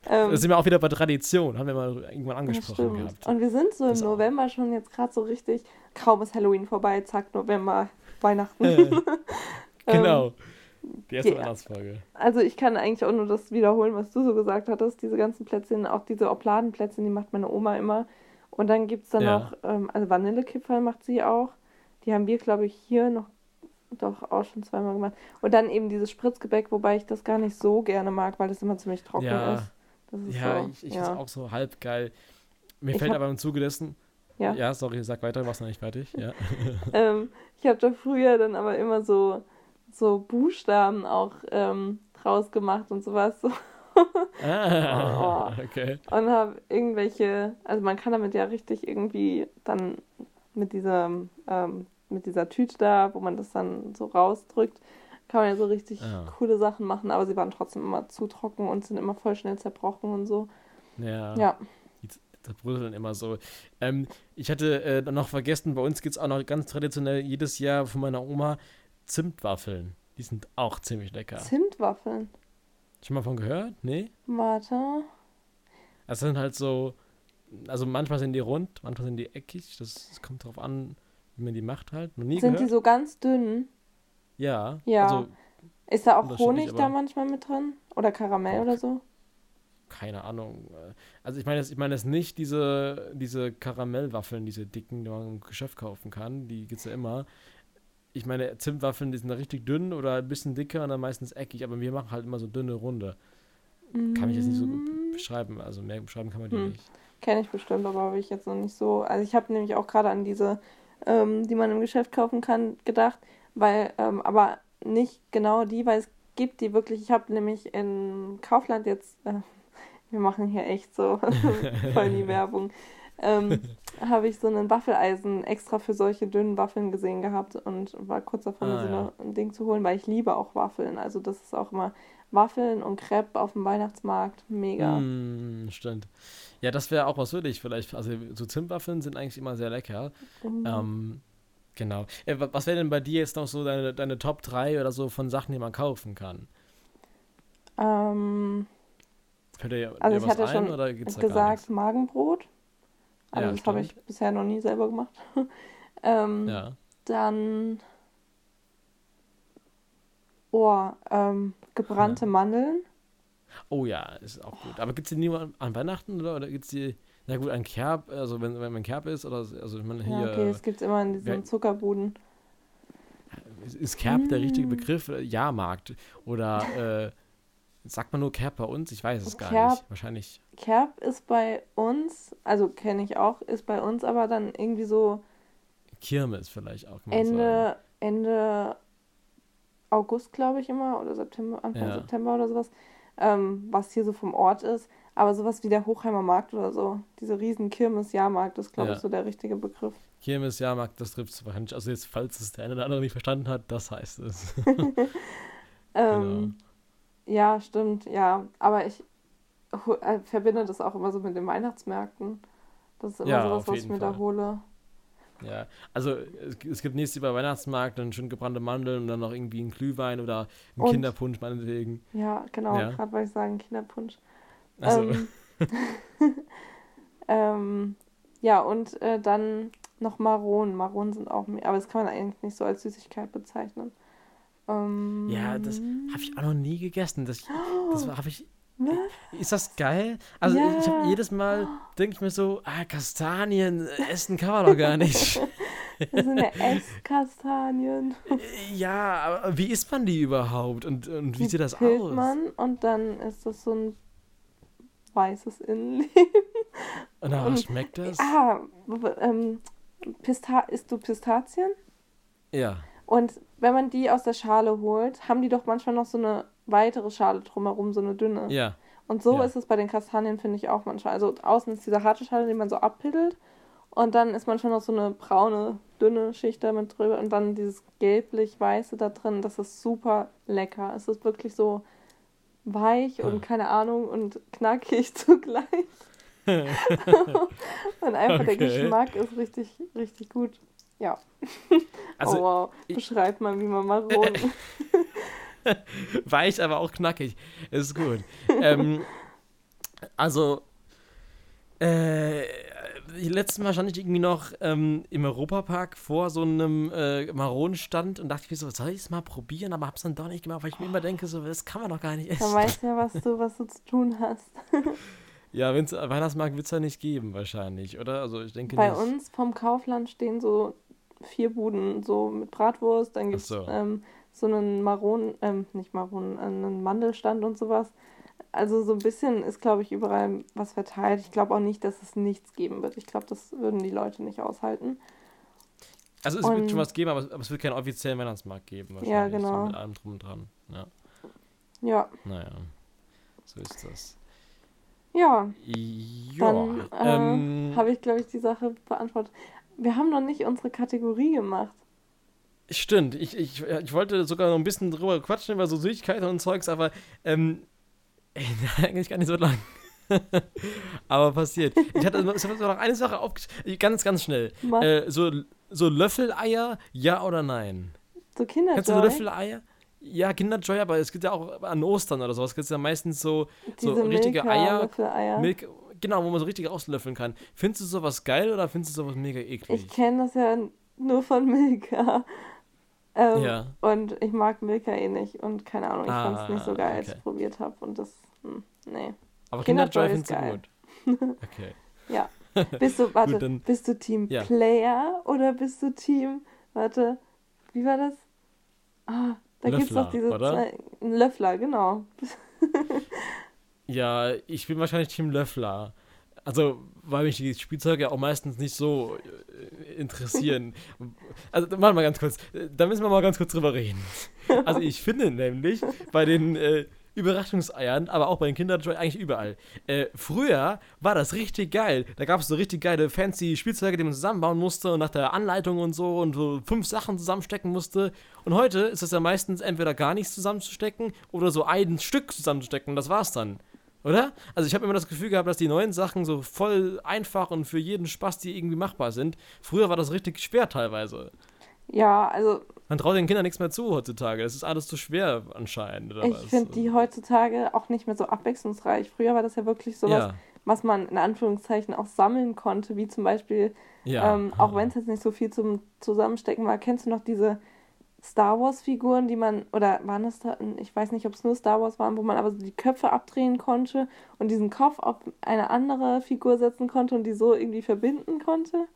Ähm, Da sind wir auch wieder bei Tradition, haben wir mal irgendwann angesprochen gehabt. Und wir sind so im Das. November schon jetzt gerade so richtig, kaum ist Halloween vorbei, zack, November, Weihnachten. Äh, Ähm, genau. Die erste ja. Weihnachtsfolge. Also ich kann eigentlich auch nur das wiederholen, was du so gesagt hattest. Diese ganzen Plätzchen, auch diese Obladenplätzchen, die macht meine Oma immer. Und dann gibt es dann Ja. noch, ähm, also Vanillekipferl macht sie auch. Die haben wir, glaube ich, hier noch doch auch schon zweimal gemacht. Und dann eben dieses Spritzgebäck, wobei ich das gar nicht so gerne mag, weil das immer ziemlich trocken Ja. ist. Ja, so, ich, ich ja. ist auch so halb geil. Mir Ich fällt aber im Zuge dessen. Ja. ja, sorry, sag weiter, du warst noch nicht fertig. Ja. Ähm, ich habe da früher dann aber immer so, so Buchstaben auch ähm, draus gemacht und sowas. So. ah, Oh. okay. Und habe irgendwelche, also man kann damit ja richtig irgendwie dann mit dieser, ähm, mit dieser Tüte da, wo man das dann so rausdrückt, kann man ja so richtig Ah. coole Sachen machen, aber sie waren trotzdem immer zu trocken und sind immer voll schnell zerbrochen und so. Ja, Ja. die zerbröseln immer so. Ähm, ich hatte äh, noch vergessen, bei uns gibt es auch noch ganz traditionell jedes Jahr von meiner Oma Zimtwaffeln. Die sind auch ziemlich lecker. Zimtwaffeln. Schon mal von gehört? Nee? Warte. Das sind halt so, also manchmal sind die rund, manchmal sind die eckig. Das, das kommt drauf an, wie man die macht halt. Noch nie Sind gehört? die so ganz dünn? Ja. Ja. Also, Ist da auch Honig da manchmal mit drin? Oder Karamell Boah, oder so? keine Ahnung. Also ich meine jetzt, ich meine jetzt nicht diese, diese Karamellwaffeln, diese dicken, die man im Geschäft kaufen kann. Die gibt es ja immer. Ich meine, Zimtwaffeln, die sind da richtig dünn oder ein bisschen dicker und dann meistens eckig, aber wir machen halt immer so dünne Runde. Kann ich jetzt nicht so gut Mm. beschreiben. Also mehr beschreiben kann man die Hm. nicht. Kenne ich bestimmt, aber habe ich jetzt noch nicht so. Also ich habe nämlich auch gerade an diese, ähm, die man im Geschäft kaufen kann, gedacht, weil, ähm, aber nicht genau die, weil es gibt die wirklich. Ich habe nämlich in Kaufland jetzt, äh, wir machen hier echt so voll die Werbung, ähm, habe ich so einen Waffeleisen extra für solche dünnen Waffeln gesehen gehabt und war kurz davor, Ah, mir so ja. ein Ding zu holen, weil ich liebe auch Waffeln. Also das ist auch immer Waffeln und Crepe auf dem Weihnachtsmarkt. Mega. Mm, stimmt. Ja, das wäre auch was für dich vielleicht. Also so Zimtwaffeln sind eigentlich immer sehr lecker. Mhm. Ähm, genau. Äh, wa- was wäre denn bei dir jetzt noch so deine, deine Top 3 oder so von Sachen, die man kaufen kann? Ähm, Fällt dir, ja- Also ich was hatte ein schon oder gar gesagt? Magenbrot. Also Ja, das habe ich bisher noch nie selber gemacht. ähm, Ja. Dann, oh, ähm, gebrannte Mandeln. Oh ja, ist auch gut. Aber gibt es die nur an, an Weihnachten oder, oder gibt es die, na gut, an Kerb, also wenn, wenn man Kerb ist oder, also ich meine hier, Ja, okay, das gibt es immer in diesen wer- Zuckerbuden. ist, Kerb der richtige Mm. Begriff? Jahrmarkt oder äh, sagt man nur Kerb bei uns? Ich weiß es gar Kerb. nicht. Wahrscheinlich. Kerb ist bei uns, also kenne ich auch, ist bei uns aber dann irgendwie so Kirmes vielleicht auch. Ende, Ende August, glaube ich immer, oder September, Anfang Ja. September oder sowas, ähm, was hier so vom Ort ist. Aber sowas wie der Hochheimer Markt oder so, diese riesen Kirmes-Jahrmarkt ist, glaube Ja. ich, so der richtige Begriff. Kirmes, Jahrmarkt, das trifft es wahrscheinlich. Also jetzt, falls es der eine oder andere nicht verstanden hat, das heißt es. Ähm, Ja, stimmt, ja. Aber ich äh, verbinde das auch immer so mit den Weihnachtsmärkten. Das ist immer Ja, sowas, was ich mir da Fall. hole. Ja, also es, gibt nächstes Jahr Weihnachtsmarkt dann schön gebrannte Mandeln und dann noch irgendwie einen Glühwein oder einen Und- Kinderpunsch meinetwegen. Ja, genau, Ja. gerade wollte ich sagen, Kinderpunsch. Also, Ähm, ähm, ja, und äh, dann noch Maronen. Maronen sind auch, me- aber das kann man eigentlich nicht so als Süßigkeit bezeichnen. Ähm, ja, das habe ich auch noch nie gegessen. Das, das habe ich. Ne? Ist das geil? Also Ja. ich habe jedes Mal denke ich mir so, ah, Kastanien äh, essen kann man doch gar nicht. Das sind ja Esskastanien. ja, aber wie isst man die überhaupt und, und wie Die sieht das aus? man und dann ist das so ein weißes Innenleben. Nach und- schmeckt das? Ah, ähm, Pista isst du Pistazien? Ja. Und wenn man die aus der Schale holt, haben die doch manchmal noch so eine weitere Schale drumherum, so eine dünne. Ja. Und so Ja. ist es bei den Kastanien, finde ich auch manchmal. Also außen ist diese harte Schale, die man so abpiddelt. Und dann ist manchmal noch so eine braune, dünne Schicht da mit drüber. Und dann dieses gelblich-weiße da drin. Das ist super lecker. Es ist wirklich so weich Ja. und keine Ahnung und knackig zugleich. und einfach der Okay. Geschmack ist richtig, richtig gut. Ja. Also oh wow, ich- beschreib mal, wie man Maronen. weich, aber auch knackig. Ist gut. ähm, also, äh, letztes Mal stand ich irgendwie noch ähm, im Europapark vor so einem äh, Maronenstand und dachte mir so, soll ich es mal probieren? Aber hab's dann doch nicht gemacht, weil ich mir immer denke, so, das kann man doch gar nicht Dann essen. weißt du ja, was du, was du zu tun hast. Ja, wenn's Weihnachtsmarkt wird es ja nicht geben, wahrscheinlich, oder? Also, ich denke Bei nicht. uns vom Kaufland stehen so vier Buden, so mit Bratwurst, dann gibt es so. ähm, so einen Maronen, ähm, nicht Maronen, einen Mandelstand und sowas. Also so ein bisschen ist, glaube ich, überall was verteilt. Ich glaube auch nicht, dass es nichts geben wird. Ich glaube, das würden die Leute nicht aushalten. Also, es wird und- schon was geben, aber, es- aber es wird keinen offiziellen Weihnachtsmarkt geben, wahrscheinlich. Ja, So genau. mit allem drum und dran. Ja, Ja, naja. So ist das. ja, Ja, dann ähm, äh, habe ich, glaube ich, die Sache beantwortet. Wir haben noch nicht unsere Kategorie gemacht. Stimmt, ich, ich, ich wollte sogar noch ein bisschen drüber quatschen über so Süßigkeiten und Zeugs, aber ähm, eigentlich gar nicht so lang. aber passiert. Ich hatte ich habe noch eine Sache aufgeschrieben, ganz, ganz schnell. Äh, so, so Löffeleier, ja oder nein? so Kennst du so Kinderjoy. Löffeleier? Ja, Kinderjoy, aber es gibt ja auch an Ostern oder sowas, gibt es ja meistens so so richtige Eier, Löffeleier. Milk, genau, wo man so richtig auslöffeln kann. Findest du sowas geil oder findest du sowas mega eklig? Ich kenne das ja nur von Milka. Ähm, Ja. Und ich mag Milka eh nicht. Und keine Ahnung, ich fand es nicht so Ah, geil, als okay. ich probiert habe. Und das, hm, nee. aber Kinderjoy Kinderjoy ist geil. gut. Okay. Ja. Bist du, warte, Gut, dann- bist du Team Ja. Player oder bist du Team, warte, wie war das? Ah, da gibt es doch diese oder? zwei, Löffler, genau. Ja, ich bin wahrscheinlich Team Löffler. Also, weil mich die Spielzeuge auch meistens nicht so interessieren. Also, warte mal ganz kurz. Da müssen wir mal ganz kurz drüber reden. Also, ich finde nämlich, bei den, äh, Überraschungseiern, aber auch bei den Kindern eigentlich überall. Äh, früher war das richtig geil. Da gab es so richtig geile, fancy Spielzeuge, die man zusammenbauen musste und nach der Anleitung und so und so fünf Sachen zusammenstecken musste. Und heute ist es ja meistens entweder gar nichts zusammenzustecken oder so ein Stück zusammenzustecken das war's dann. Oder? Also ich habe immer das Gefühl gehabt, dass die neuen Sachen so voll einfach und für jeden Spaß, die irgendwie machbar sind. Früher war das richtig schwer teilweise. Ja, also. Man traut den Kindern nichts mehr zu heutzutage. Es ist alles zu schwer anscheinend. ich finde die heutzutage auch nicht mehr so abwechslungsreich. Früher war das ja wirklich sowas, ja. was man in Anführungszeichen auch sammeln konnte, wie zum Beispiel, ja. ähm, auch wenn es jetzt nicht so viel zum Zusammenstecken war, kennst du noch diese Star Wars-Figuren, die man, oder waren das da, ich weiß nicht, ob es nur Star Wars waren, wo man aber so die Köpfe abdrehen konnte und diesen Kopf auf eine andere Figur setzen konnte und die so irgendwie verbinden konnte?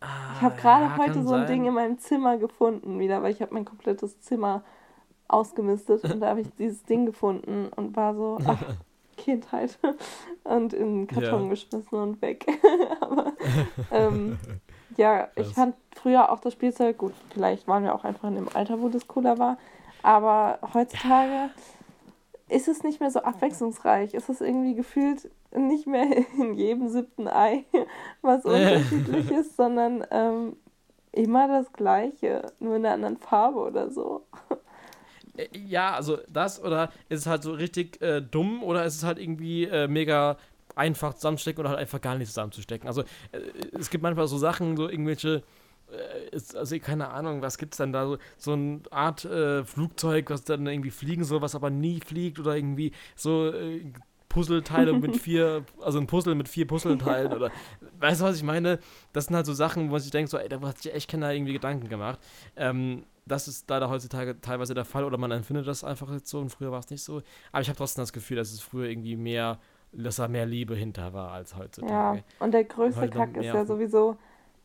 Ah, ich habe gerade ja, heute so ein sein. Ding in meinem Zimmer gefunden wieder, weil ich habe mein komplettes Zimmer ausgemistet und da habe ich dieses Ding gefunden und war so, ach, Kindheit und in den Karton ja. geschmissen und weg. aber ähm, ja, ich fand früher auch das Spielzeug gut. Vielleicht waren wir auch einfach in dem Alter, wo das cooler war. Aber heutzutage ist es nicht mehr so abwechslungsreich. Ist es irgendwie gefühlt nicht mehr in jedem siebten Ei was unterschiedlich ist, sondern ähm, immer das Gleiche, nur in einer anderen Farbe oder so. Äh, ja, also das oder ist es halt so richtig äh, dumm oder ist es halt irgendwie äh, mega einfach zusammenstecken oder halt einfach gar nicht zusammenzustecken. Also äh, es gibt manchmal so Sachen, so irgendwelche äh, ist, also keine Ahnung, was gibt es denn da? So, so eine Art äh, Flugzeug, was dann irgendwie fliegen soll, was aber nie fliegt oder irgendwie so äh, Puzzleteile mit vier, also ein Puzzle mit vier Puzzleteilen oder weißt du, was ich meine? Das sind halt so Sachen, wo ich denke, so, ey, da hat sich echt keiner irgendwie Gedanken gemacht. Ähm, das ist leider heutzutage teilweise der Fall oder man empfindet das einfach jetzt so und früher war es nicht so. Aber ich habe trotzdem das Gefühl, dass es früher irgendwie mehr, dass da mehr Liebe hinter war als heutzutage. Ja, und der größte Kack ist ja sowieso,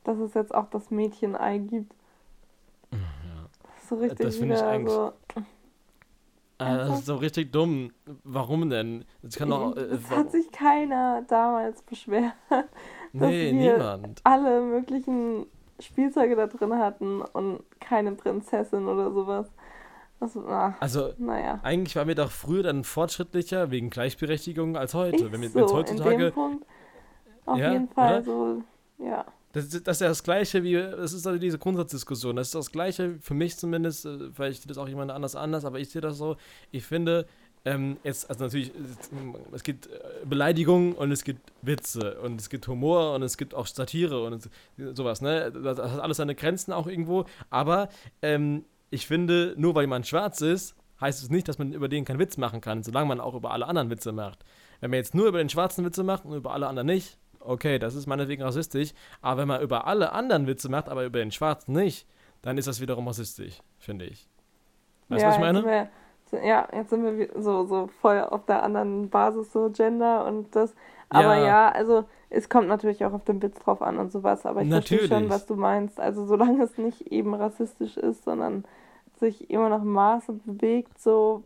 dass es jetzt auch das Mädchen-Ei gibt. Ja. So richtig das finde ich eigentlich. So äh, das ist so richtig dumm. Warum denn? Das kann doch. Äh, es hat sich keiner damals beschwert. nee, niemand. Alle möglichen Spielzeuge da drin hatten und keine Prinzessin oder sowas. Das, ach, also, naja. eigentlich waren wir doch früher dann fortschrittlicher wegen Gleichberechtigung als heute. Wenn wir so, jetzt heutzutage. In dem Punkt auf ja, jeden Fall oder? so, ja. Das, das, ist ja das Gleiche wie, das ist also diese Grundsatzdiskussion. Das ist das Gleiche, für mich zumindest, äh, vielleicht sieht das auch jemand anders anders, aber ich sehe das so. Ich finde, ähm, jetzt, also natürlich, es gibt äh, Beleidigungen und es gibt Witze und es gibt Humor und es gibt auch Satire und sowas, ne? Das hat alles seine Grenzen auch irgendwo, aber ähm, ich finde, nur weil jemand schwarz ist, heißt es nicht, dass man über den keinen Witz machen kann, solange man auch über alle anderen Witze macht. Wenn man jetzt nur über den Schwarzen Witze macht und über alle anderen nicht, okay, das ist meinetwegen rassistisch, aber wenn man über alle anderen Witze macht, aber über den Schwarzen nicht, dann ist das wiederum rassistisch, finde ich. Weißt du, ja, was ich meine? Wir, ja, jetzt sind wir so, so voll auf der anderen Basis, so Gender und das. Aber ja, ja also es kommt natürlich auch auf den Witz drauf an und sowas, aber ich verstehe schon, was du meinst. Also solange es nicht eben rassistisch ist, sondern sich immer noch Maße bewegt, so,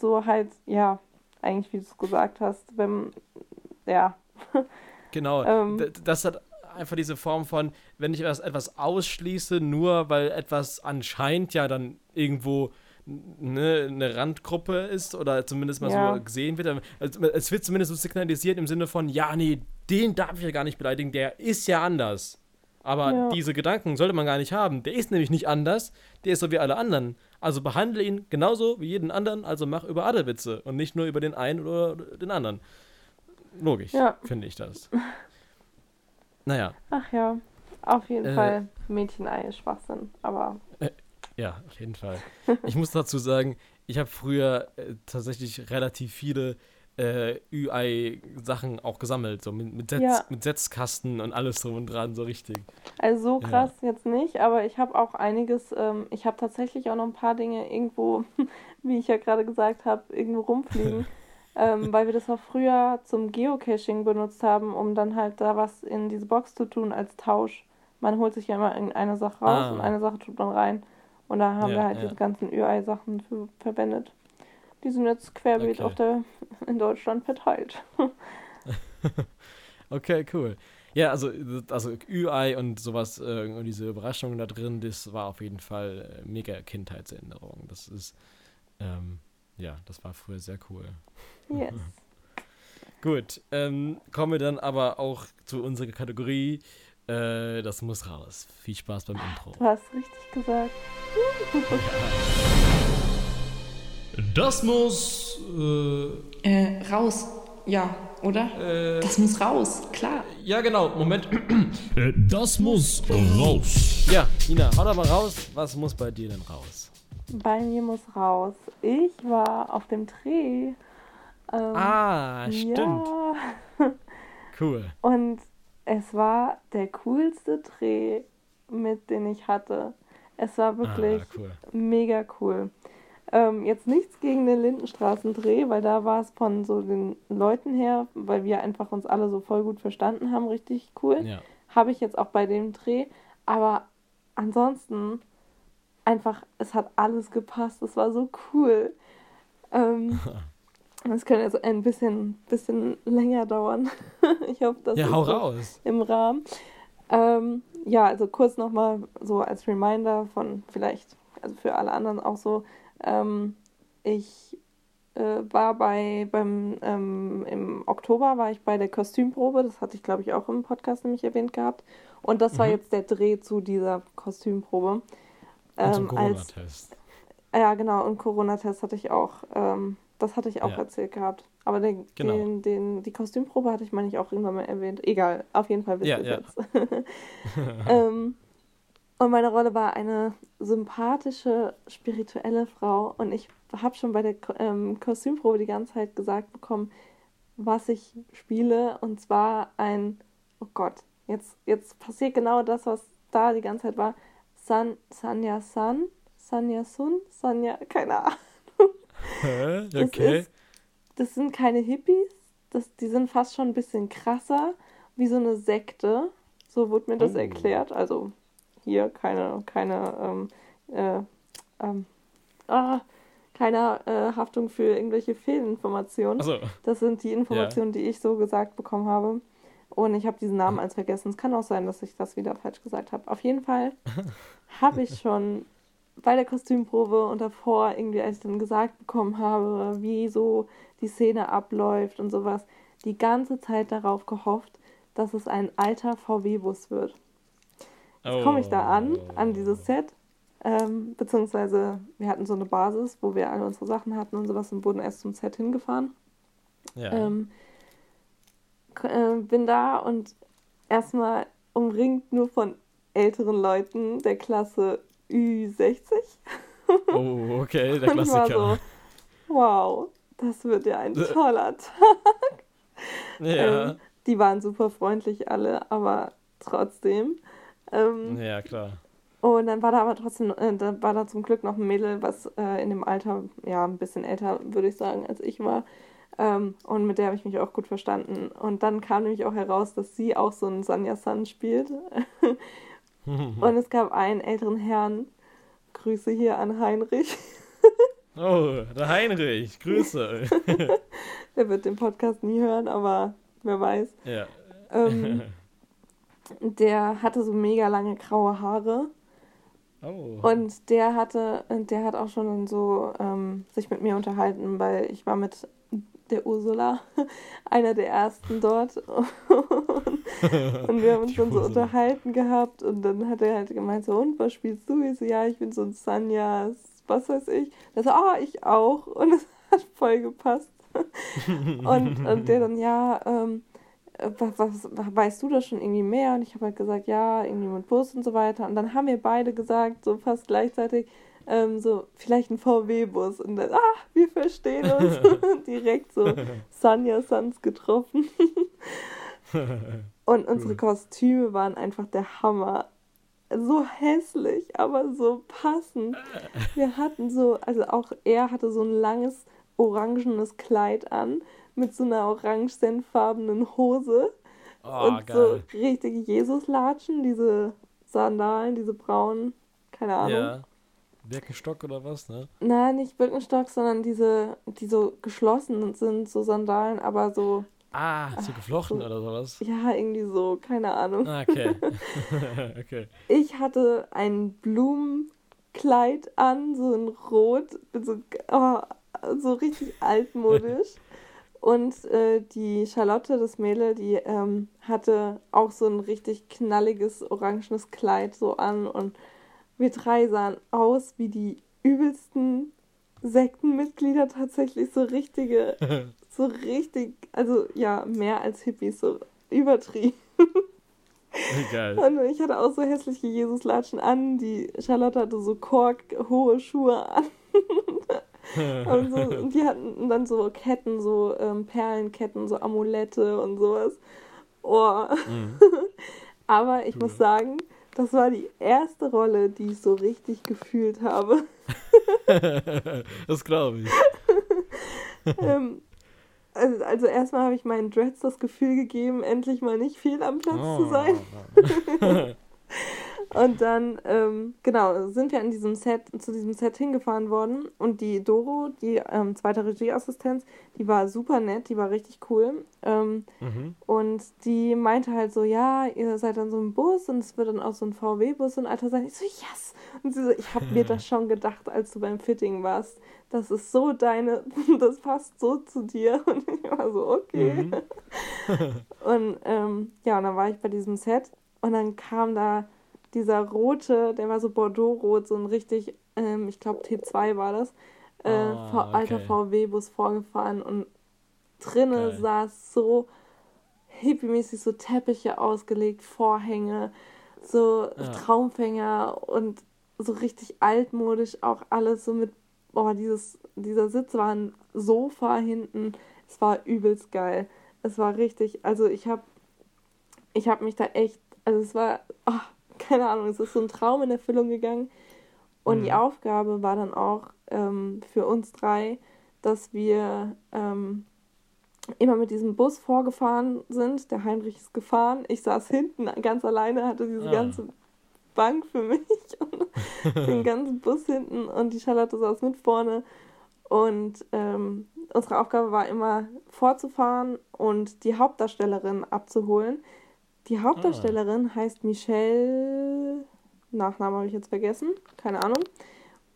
so halt, ja, eigentlich wie du es gesagt hast, wenn, ja. Genau. Ähm, das hat einfach diese Form von, wenn ich etwas, etwas ausschließe, nur weil etwas anscheinend ja dann irgendwo ne, eine Randgruppe ist oder zumindest mal ja. so gesehen wird. Also, es wird zumindest so signalisiert im Sinne von, ja, nee, den darf ich ja gar nicht beleidigen, der ist ja anders. Aber ja. diese Gedanken sollte man gar nicht haben. Der ist nämlich nicht anders, der ist so wie alle anderen. Also behandle ihn genauso wie jeden anderen, also mach über alle Witze und nicht nur über den einen oder den anderen. Logisch, ja. finde ich das. Naja. Ach ja, auf jeden äh, Fall Mädchenei ist Schwachsinn, aber. Äh, ja, auf jeden Fall. ich muss dazu sagen, ich habe früher äh, tatsächlich relativ viele äh, UI-Sachen auch gesammelt, so mit, mit, Setz, ja. mit Setzkasten und alles drum und dran, so richtig. Also so krass ja. jetzt nicht, aber ich habe auch einiges, ähm, ich habe tatsächlich auch noch ein paar Dinge irgendwo, wie ich ja gerade gesagt habe, irgendwo rumfliegen. ähm, weil wir das auch früher zum Geocaching benutzt haben, um dann halt da was in diese Box zu tun als Tausch. Man holt sich ja immer eine Sache raus ah. und eine Sache tut man rein. Und da haben ja, wir halt diese ganzen UI-Sachen verwendet. Die sind jetzt querbeet okay. auf der, in Deutschland verteilt. okay, cool. Ja, also, also UI und sowas, äh, und diese Überraschungen da drin, das war auf jeden Fall äh, mega Kindheitserinnerung. Das ist, ähm, ja, das war früher sehr cool. Yes. Gut, ähm, kommen wir dann aber auch zu unserer Kategorie. Äh, das muss raus. Viel Spaß beim Intro. Du hast richtig gesagt. Das muss äh, Äh, raus. Ja, oder? äh, Das muss raus, klar. ja genau. Moment. Äh, Das muss raus. Ja, Nina, hau doch mal raus. Was muss bei dir denn raus? Bei mir muss raus. Ich war auf dem Dreh. Ähm, Ah, stimmt. Ja. Cool. Und es war der coolste Dreh, mit den ich hatte. Es war wirklich Ah, cool. mega cool. Ähm, jetzt nichts gegen den Lindenstraßendreh, weil da war es von so den Leuten her, weil wir einfach uns alle so voll gut verstanden haben, richtig cool. Ja. Habe ich jetzt auch bei dem Dreh. Aber ansonsten einfach, es hat alles gepasst. Es war so cool. Ähm, das könnte jetzt ein bisschen, bisschen länger dauern. ich hoffe, das Ja, ist so raus. im Rahmen. Ähm, ja, also kurz nochmal so als Reminder von vielleicht, also für alle anderen auch so, ähm, ich äh, war bei, beim, ähm, im Oktober war ich bei der Kostümprobe, das hatte ich glaube ich auch im Podcast nämlich erwähnt gehabt. Und das war Mhm. jetzt der Dreh zu dieser Kostümprobe. Ähm, als, Corona-Test. ja, genau, und Corona-Test hatte ich auch. Ähm, das hatte ich auch Ja. erzählt gehabt. Aber den, Genau. den, den, die Kostümprobe hatte ich, meine ich, auch irgendwann mal erwähnt. Egal, auf jeden Fall wisst Ja, ihr ja. jetzt. ähm, und meine Rolle war eine sympathische, spirituelle Frau. Und ich habe schon bei der ähm, Kostümprobe die ganze Zeit gesagt bekommen, was ich spiele. Und zwar ein, oh Gott, jetzt, jetzt passiert genau das, was da die ganze Zeit war. San, Sanya San, Sanya Sun, Sanya, keine Ahnung. Hä? Das Okay. ist- Das sind keine Hippies, das, die sind fast schon ein bisschen krasser, wie so eine Sekte. So wurde mir das Oh. erklärt. Also hier keine, keine, ähm, äh, ähm, ah, keine äh, Haftung für irgendwelche Fehlinformationen. Achso. Das sind die Informationen, die ich so gesagt bekommen habe. Und ich habe diesen Namen als vergessen. Es kann auch sein, dass ich das wieder falsch gesagt habe. Auf jeden Fall habe ich schon bei der Kostümprobe und davor, irgendwie, als ich dann gesagt bekommen habe, wie so die Szene abläuft und sowas, die ganze Zeit darauf gehofft, dass es ein alter VW-Bus wird. Jetzt komme ich da an, an dieses Set. Ähm, beziehungsweise wir hatten so eine Basis, wo wir alle unsere Sachen hatten und sowas und wurden erst zum Set hingefahren. Ja. Ähm, äh, bin da und erstmal umringt nur von älteren Leuten der Klasse Ü60. oh, okay, der Klassiker. so, wow, das wird ja ein toller Tag. ja. Ähm, die waren super freundlich alle, aber trotzdem. Ähm, ja, klar. Und dann war da aber trotzdem, äh, da war da zum Glück noch ein Mädel, was äh, in dem Alter, ja, ein bisschen älter, würde ich sagen, als ich war. Ähm, und mit der habe ich mich auch gut verstanden. Und dann kam nämlich auch heraus, dass sie auch so einen Sanya San spielt. und es gab einen älteren Herrn, Grüße hier an Heinrich. Oh, der Heinrich, Grüße. Der wird den Podcast nie hören, aber wer weiß. ja. Ähm, der hatte so mega lange graue Haare. Oh. Und der hatte, der hat auch schon so ähm, sich mit mir unterhalten, weil ich war mit der Ursula, einer der ersten dort. und wir haben uns Die schon so Ursula. unterhalten gehabt und dann hat er halt gemeint, so, und was spielst du? Ich so, ja, ich bin so ein Sanjas, was weiß ich. Da so, ah, ich auch. Und es hat voll gepasst. und, und der dann, ja, ähm, äh, was, was, weißt du das schon irgendwie mehr? Und ich habe halt gesagt, ja, irgendwie mit Bus und so weiter. Und dann haben wir beide gesagt, so fast gleichzeitig, ähm, so, vielleicht ein VW-Bus. Und dann, ah, wir verstehen uns. Direkt so Sanja Sans getroffen. Und unsere Kostüme waren einfach der Hammer. So hässlich, aber so passend. Wir hatten so, also auch er hatte so ein langes orangenes Kleid an mit so einer orange-senfarbenen Hose oh, und geil. so richtige Jesuslatschen, diese Sandalen, diese braunen, keine Ahnung. Ja. Birkenstock oder was, ne? Nein, nicht Birkenstock, sondern diese, die so geschlossen sind, so Sandalen, aber so, Ah, so geflochten so- oder sowas. ja, irgendwie so, keine Ahnung. Ah, okay. okay. Ich hatte ein Blumenkleid an, so in Rot, so, oh, so richtig altmodisch. Und äh, die Charlotte, das Mädel, die ähm, hatte auch so ein richtig knalliges orangenes Kleid so an. Und wir drei sahen aus wie die übelsten Sektenmitglieder, tatsächlich so richtige, so richtig, also ja, mehr als Hippies, so übertrieben. Geil. Und ich hatte auch so hässliche Jesuslatschen an. Die Charlotte hatte so korkhohe Schuhe an. Und, so, und die hatten dann so Ketten, so ähm, Perlenketten, so Amulette und sowas. Oh. Mhm. Aber ich muss sagen, das war die erste Rolle, die ich so richtig gefühlt habe. das glaube ich. ähm, also, also erstmal habe ich meinen Dreads das Gefühl gegeben, endlich mal nicht fehl am Platz zu sein. Und dann, ähm, genau, sind wir in diesem Set, zu diesem Set hingefahren worden. Und die Doro, die ähm, zweite Regieassistenz, die war super nett, die war richtig cool. Ähm, mhm. und die meinte halt so, ja, ihr seid dann so ein Bus und es wird dann auch so ein VW-Bus und Alter sein. Ich so, yes! Und sie so, ich habe mir das schon gedacht, als du beim Fitting warst. Das ist so deine, das passt so zu dir. Und ich war so, okay. Mhm. Und ähm, ja, und dann war ich bei diesem Set und dann kam da dieser rote, der war so Bordeaux-rot, so ein richtig, ähm, ich glaube T2 war das, äh, Ah, V- alter okay. VW-Bus vorgefahren und drinnen Geil. saß so hippiemäßig so Teppiche ausgelegt, Vorhänge, so Ja. Traumfänger und so richtig altmodisch auch alles so mit, boah, dieses, dieser Sitz war ein Sofa hinten, es war übelst geil. Es war richtig, also ich habe ich habe mich da echt, also es war, ah, keine Ahnung, es ist so ein Traum in Erfüllung gegangen. Und die Mhm. Aufgabe war dann auch ähm, für uns drei, dass wir ähm, immer mit diesem Bus vorgefahren sind. Der Heinrich ist gefahren. Ich saß hinten ganz alleine, hatte diese Ah. ganze Bank für mich und den ganzen Bus hinten und die Charlotte saß mit vorne. Und ähm, unsere Aufgabe war immer vorzufahren und die Hauptdarstellerin abzuholen. Die Hauptdarstellerin heißt Michelle, Nachname habe ich jetzt vergessen, keine Ahnung.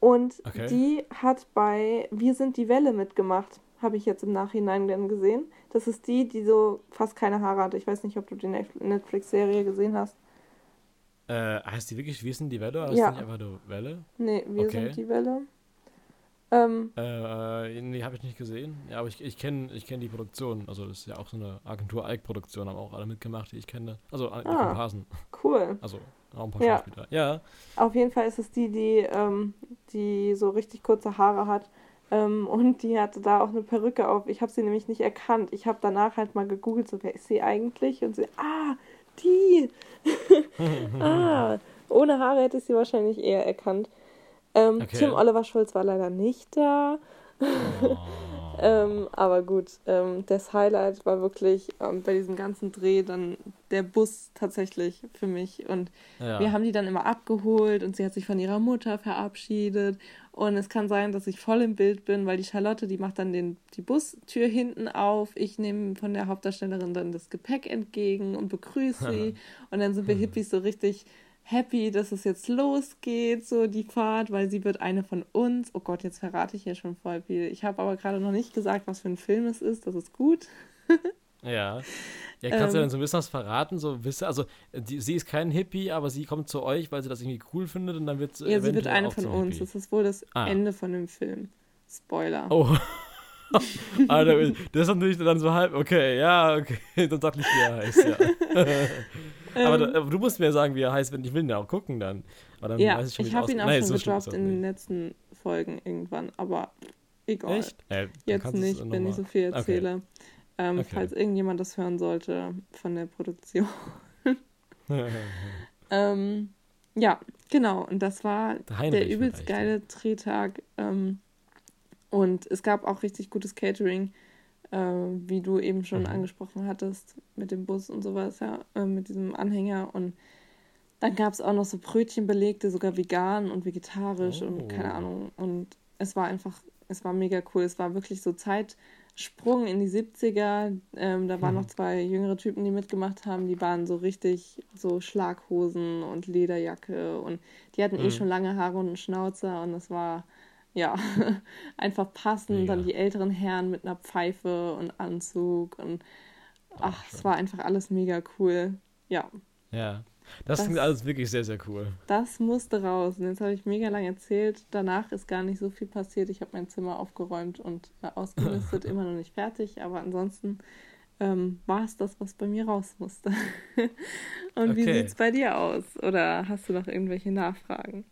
Und Okay. die hat bei Wir sind die Welle mitgemacht, habe ich jetzt im Nachhinein dann gesehen. Das ist die, die so fast keine Haare hatte. Ich weiß nicht, ob du die Net- Netflix-Serie gesehen hast. Äh, heißt die wirklich Wir sind die Welle oder Ja. ist die einfach nur Welle? Nee, Wir Okay. sind die Welle. Ähm, Äh, nee, habe ich nicht gesehen. Ja, aber ich, ich kenne ich kenn die Produktion. Also, das ist ja auch so eine Agentur Ike-Produktion, haben auch alle mitgemacht, die ich kenne. Also, äh, Ah. Komparsen. cool. Also, auch ein paar Ja. Schauspieler. Ja. Auf jeden Fall ist es die, die, ähm, die so richtig kurze Haare hat. Ähm, und die hatte da auch eine Perücke auf. Ich habe sie nämlich nicht erkannt. Ich habe danach halt mal gegoogelt, so wer ist sie eigentlich? Und sie, ah, die. ah, ohne Haare hätte ich sie wahrscheinlich eher erkannt. Ähm, Okay. Tim Oliver Schulz war leider nicht da. Oh. Ähm, aber gut, ähm, das Highlight war wirklich ähm, bei diesem ganzen Dreh dann der Bus tatsächlich für mich. Und ja. wir haben die dann immer abgeholt und sie hat sich von ihrer Mutter verabschiedet. Und es kann sein, dass ich voll im Bild bin, weil die Charlotte, die macht dann den, die Bustür hinten auf. Ich nehme von der Hauptdarstellerin dann das Gepäck entgegen und begrüße sie. Und dann sind wir Hippies so richtig happy, dass es jetzt losgeht, so die Fahrt, weil sie wird eine von uns. Oh Gott, jetzt verrate ich hier schon voll viel. Ich habe aber gerade noch nicht gesagt, was für ein Film es ist. Das ist gut. Ja. Ja, kannst du Ähm. dann so ein bisschen was verraten? So, wisst also, die, sie ist kein Hippie, aber sie kommt zu euch, weil sie das irgendwie cool findet und dann wird sie. Ja, sie wird eine von uns. Hippie. Das ist wohl das Ah. Ende von dem Film. Spoiler. Oh. Alter, das ist natürlich dann so halb, okay, ja, okay, dann sag nicht, wie er heißt, ja. Aber, da, aber du musst mir sagen, wie er heißt, wenn ich will ihn ja auch gucken dann. Dann Ähm. ja, ich ich habe ihn auch. Nein, schon so gedroppt in den letzten Folgen irgendwann, aber egal. Echt? Äh, Jetzt du nicht, wenn ich so viel Okay. erzähle. Ähm, Okay. Falls irgendjemand das hören sollte von der Produktion. Ähm, ja, genau. Und das war Der der übelst vielleicht, geile Drehtag. Ähm, und es gab auch richtig gutes Catering, äh, wie du eben schon Mhm. angesprochen hattest, mit dem Bus und sowas, ja, äh, mit diesem Anhänger. Und dann gab es auch noch so Brötchenbelegte, sogar vegan und vegetarisch und Oh. keine Ahnung. Und es war einfach, es war mega cool. Es war wirklich so Zeitsprung in die 70er. Ähm, da waren Mhm. noch zwei jüngere Typen, die mitgemacht haben. Die waren so richtig so Schlaghosen und Lederjacke und die hatten eh Mhm. schon lange Haare und einen Schnauzer und das war ja, einfach passen. Mega. Dann die älteren Herren mit einer Pfeife und Anzug und ach, es war einfach alles mega cool. Ja, Ja. Das, Das- klingt alles wirklich sehr, sehr cool. das musste raus. Und jetzt habe ich mega lang erzählt. Danach ist gar nicht so viel passiert. Ich habe mein Zimmer aufgeräumt und äh, ausgemistet, immer noch nicht fertig. Aber ansonsten ähm, war es das, was bei mir raus musste. und wie Okay. sieht es bei dir aus? Oder hast du noch irgendwelche Nachfragen?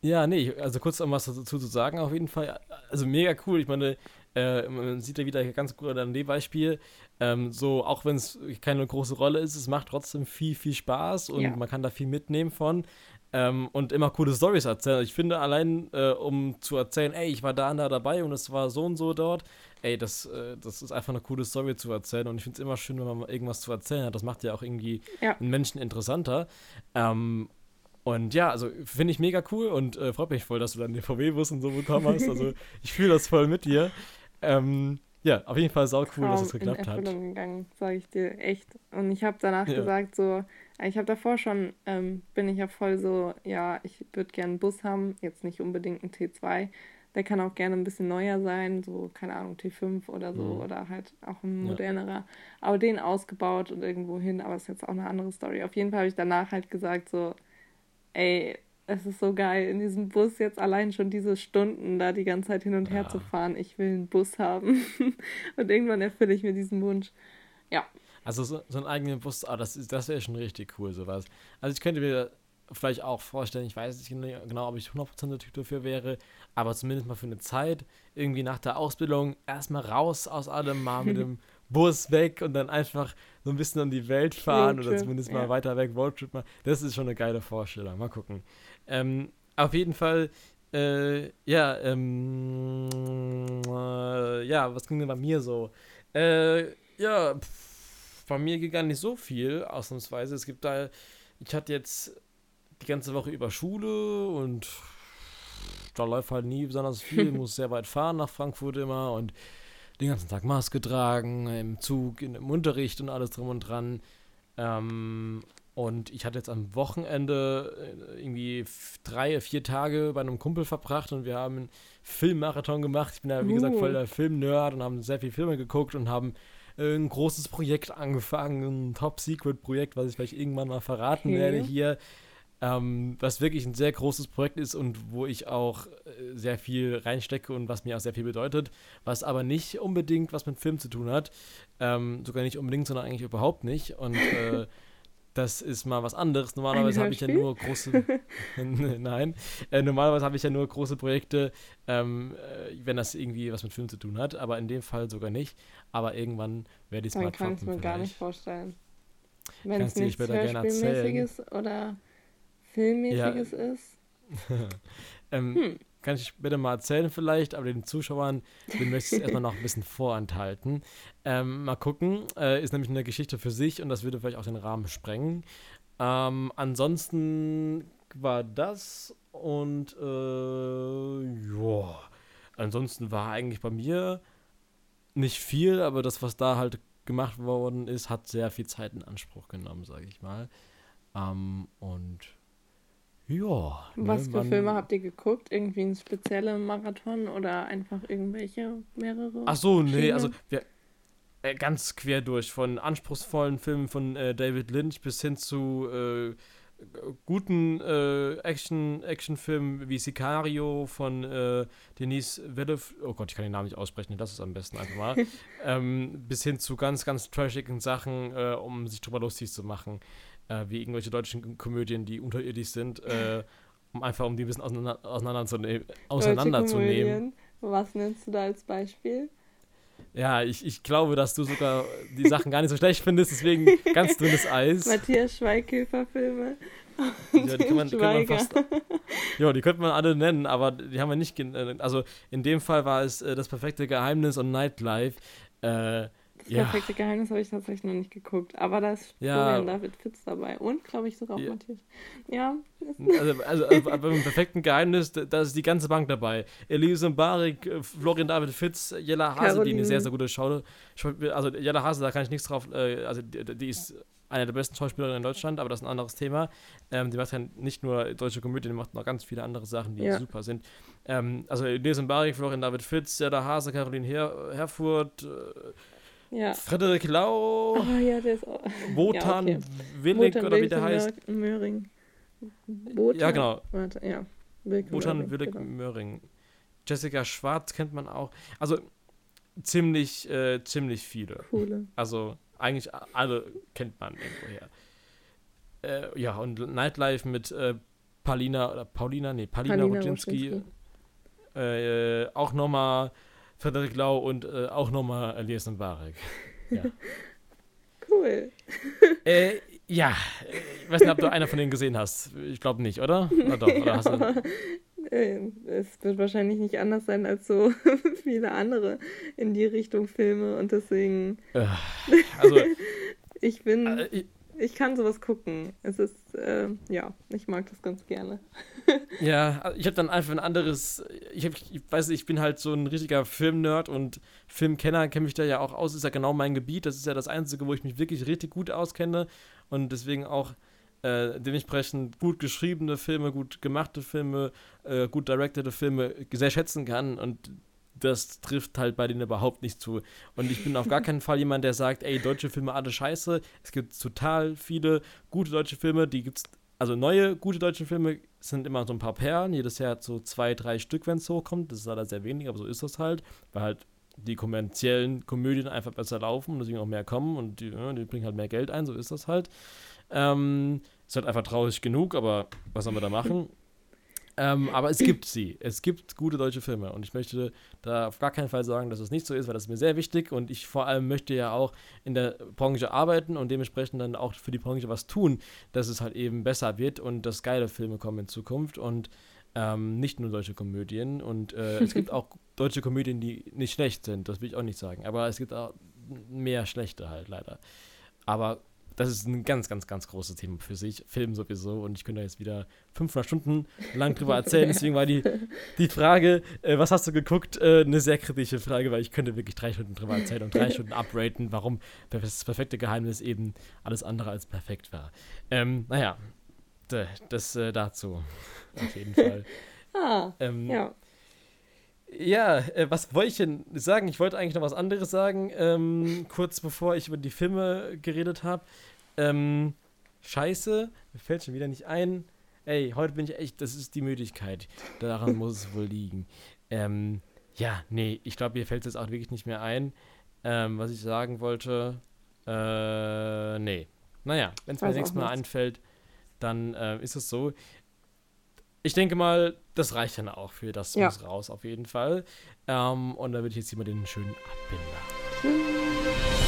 Ja, nee, also kurz um was dazu zu sagen, auf jeden Fall. Also mega cool. Ich meine, äh, man sieht ja wieder ganz gut an dem Beispiel. Ähm, so, auch wenn es keine große Rolle ist, es macht trotzdem viel, viel Spaß und Ja. man kann da viel mitnehmen von. Ähm, und immer coole Stories erzählen. Ich finde, allein äh, um zu erzählen, ey, ich war da und da dabei und es war so und so dort, ey, das, äh, das ist einfach eine coole Story zu erzählen. Und ich finde es immer schön, wenn man irgendwas zu erzählen hat. Das macht ja auch irgendwie Ja. einen Menschen interessanter. Ähm, und ja, also finde ich mega cool und äh, freut mich voll, dass du dann den VW-Bus und so bekommen hast. Also ich fühle das voll mit dir. Ähm, ja, auf jeden Fall sau cool, dass es geklappt in hat. Erfüllung gegangen, sage ich dir echt. Und ich habe danach Ja. gesagt, so, ich habe davor schon, ähm, bin ich ja voll so, ja, ich würde gerne einen Bus haben, jetzt nicht unbedingt einen T2. Der kann auch gerne ein bisschen neuer sein, so, keine Ahnung, T5 oder so, Mhm. oder halt auch ein Ja. modernerer. Aber den ausgebaut und irgendwo hin, aber ist jetzt auch eine andere Story. Auf jeden Fall habe ich danach halt gesagt, so, ey, es ist so geil, in diesem Bus jetzt allein schon diese Stunden da die ganze Zeit hin und her Ja. zu fahren. Ich will einen Bus haben. und irgendwann erfülle ich mir diesen Wunsch. Ja, Also so, so einen eigenen Bus, ah, das, ist- das wäre schon richtig cool, sowas. Also ich könnte mir vielleicht auch vorstellen, ich weiß nicht gene- genau, ob ich 100% der Typ dafür wäre, aber zumindest mal für eine Zeit, irgendwie nach der Ausbildung erstmal raus aus allem, mal mit dem Bus weg und dann einfach so ein bisschen um die Welt fahren oder zumindest mal ja. weiter weg, Roadtrip mal. Das ist schon eine geile Vorstellung. Mal gucken. Ähm, auf jeden Fall, äh, ja, ähm, äh, ja, was ging denn bei mir so? Äh, ja, pff, bei mir ging gar nicht so viel, ausnahmsweise. Es gibt da, ich hatte jetzt die ganze Woche über Schule und da läuft halt nie besonders viel. Muss sehr weit fahren nach Frankfurt immer und den ganzen Tag Maske tragen, im Zug, in, im Unterricht und alles drum und dran. Ähm, und ich hatte jetzt am Wochenende äh, irgendwie drei, vier Tage bei einem Kumpel verbracht und wir haben einen Filmmarathon gemacht. Ich bin ja, wie gesagt, Uh. voll der Filmnerd und haben sehr viele Filme geguckt und haben äh, ein großes Projekt angefangen, ein Top-Secret-Projekt, was ich vielleicht irgendwann mal verraten Okay. werde hier. Ähm, was wirklich ein sehr großes Projekt ist und wo ich auch äh, sehr viel reinstecke und was mir auch sehr viel bedeutet, was aber nicht unbedingt was mit Film zu tun hat. Ähm, sogar nicht unbedingt, sondern eigentlich überhaupt nicht. Und äh, das ist mal was anderes. Normalerweise habe ich ja nur große. Nein. Äh, normalerweise habe ich ja nur große Projekte, ähm, äh, wenn das irgendwie was mit Film zu tun hat, aber in dem Fall sogar nicht. Aber irgendwann werde ich es mal dann kann ich droppen mir gar nicht vielleicht. vorstellen. Wenn es nichts. Hörspielmäßiges oder Filmmäßiges ist. ähm, Hm. Kann ich später mal erzählen vielleicht, aber den Zuschauern, den möchte ich erstmal noch ein bisschen vorenthalten. Ähm, mal gucken, äh, ist nämlich eine Geschichte für sich und das würde vielleicht auch den Rahmen sprengen. Ähm, ansonsten war das und äh, ja, ansonsten war eigentlich bei mir nicht viel, aber das, was da halt gemacht worden ist, hat sehr viel Zeit in Anspruch genommen, sage ich mal. Ähm, und ja. Was ne, für man- Filme habt ihr geguckt? Irgendwie ein spezieller Marathon oder einfach irgendwelche mehrere? Ach so, nee, also wir, äh, ganz quer durch, von anspruchsvollen Filmen von äh, David Lynch bis hin zu äh, guten äh, Action, Actionfilmen wie Sicario von äh, Denise Villeneuve, oh Gott, ich kann den Namen nicht aussprechen, das ist am besten einfach mal, ähm, bis hin zu ganz, ganz trashigen Sachen, äh, um sich drüber lustig zu machen, äh, wie irgendwelche deutschen Komödien, die unterirdisch sind, äh, um einfach um die ein bisschen auseinander, auseinanderzunehmen. Auseinanderzunehmen. Was nennst du da als Beispiel? Ja, ich, ich glaube, dass du sogar die Sachen gar nicht so schlecht findest, deswegen ganz dünnes Eis. Matthias Schweighöfer-Filme. Ja, die kann man, kann man fast, ja, die könnte man alle nennen, aber die haben wir nicht. äh, Also in dem Fall war es äh, das perfekte Geheimnis und Nightlife. Äh, Das Ja. perfekte Geheimnis habe ich tatsächlich noch nicht geguckt. Aber da ist Ja. Florian David Fitz dabei. Und, glaube ich, sogar auch Ja. Matthias. Ja, also, also, also beim perfekten Geheimnis, da ist die ganze Bank dabei. Elise Mbarik, äh, Florian David Fitz, Jella Hase, die eine sehr, sehr gute Schau. Also Jella Hase, da kann ich nichts drauf. Äh, also die, ist eine der besten Schauspielerinnen in Deutschland, aber das ist ein anderes Thema. Ähm, die macht ja nicht nur deutsche Komödien, die macht noch ganz viele andere Sachen, die Ja. super sind. Ähm, also Lesen Barik, Florian David Fitz, Serda Hase, Caroline Her Herfurth, äh, Ja. Frederik Lau, Oh ja, der ist auch. Wotan ja, okay. Willig Wotan oder wie der heißt. Möhring. Wotan, Ja, genau. Warte, ja. Wilke Wotan Möhring, Willig genau. Möhring. Jessica Schwarz kennt man auch. Also ziemlich, äh, ziemlich viele. Coole. Also eigentlich alle kennt man irgendwoher. Äh, ja, und Nightlife mit äh, Paulina oder Paulina, nee, Paulina, Paulina Rodzinski. Rodzinski. Äh, auch nochmal Frederik Lau und äh, auch nochmal Elias Mbarek. Ja. Cool. äh, ja, ich weiß nicht, ob du einer von denen gesehen hast. Ich glaube nicht, oder? Oder doch? Oder hast du, Äh, Es wird wahrscheinlich nicht anders sein als so viele andere in die Richtung Filme und deswegen, äh, also, ich bin, äh, ich- ich kann sowas gucken. Es ist, äh, ja, ich mag das ganz gerne. Ja, ich habe dann einfach ein anderes. Ich, hab, ich weiß nicht, ich bin halt so ein richtiger Filmnerd und Filmkenner, kenne mich da ja auch aus, ist ja genau mein Gebiet. Das ist ja das Einzige, wo ich mich wirklich richtig gut auskenne und deswegen auch äh, dementsprechend gut geschriebene Filme, gut gemachte Filme, äh, gut directete Filme sehr schätzen kann und das trifft halt bei denen überhaupt nicht zu. Und ich bin auf gar keinen Fall jemand, der sagt, ey, deutsche Filme alle scheiße. Es gibt total viele gute deutsche Filme, die gibt's, also neue gute deutsche Filme sind immer so ein paar Perlen, jedes Jahr so zwei, drei Stück, wenn es hochkommt. Das ist leider sehr wenig, aber so ist das halt, weil halt die kommerziellen Komödien einfach besser laufen und deswegen auch mehr kommen und die, die bringen halt mehr Geld ein, so ist das halt. Ähm, ist halt einfach traurig genug, aber was soll man da machen? Ähm, aber es gibt sie. Es gibt gute deutsche Filme. Und ich möchte da auf gar keinen Fall sagen, dass es nicht so ist, weil das ist mir sehr wichtig. Und ich vor allem möchte ja auch in der Branche arbeiten und dementsprechend dann auch für die Branche was tun, dass es halt eben besser wird und dass geile Filme kommen in Zukunft. Und ähm, nicht nur deutsche Komödien. Und äh, es gibt auch deutsche Komödien, die nicht schlecht sind. Das will ich auch nicht sagen. Aber es gibt auch mehr schlechte halt leider. Aber das ist ein ganz, ganz, ganz großes Thema für sich. Film sowieso. Und ich könnte da jetzt wieder 500 Stunden lang drüber erzählen. Deswegen war die, die Frage, äh, was hast du geguckt, äh, eine sehr kritische Frage, weil ich könnte wirklich drei Stunden drüber erzählen und drei Stunden upraten, warum das perfekte Geheimnis eben alles andere als perfekt war. Ähm, naja, das äh, dazu. Auf jeden Fall. Ah, Ähm, ja. ja, äh, was wollte ich denn sagen? Ich wollte eigentlich noch was anderes sagen, ähm, kurz bevor ich über die Filme geredet habe. Ähm, scheiße, mir fällt schon wieder nicht ein. Ey, heute bin ich echt, das ist die Müdigkeit. Daran muss es wohl liegen. Ähm, ja, nee, ich glaube, mir fällt es jetzt auch wirklich nicht mehr ein, ähm, was ich sagen wollte. Äh, nee. Naja, wenn es mir nächstes Mal einfällt, dann äh, ist es so. Ich denke mal, das reicht dann auch für das Ja. muss raus auf jeden Fall. Ähm, und da würde ich jetzt hier mal den schönen Abbinder.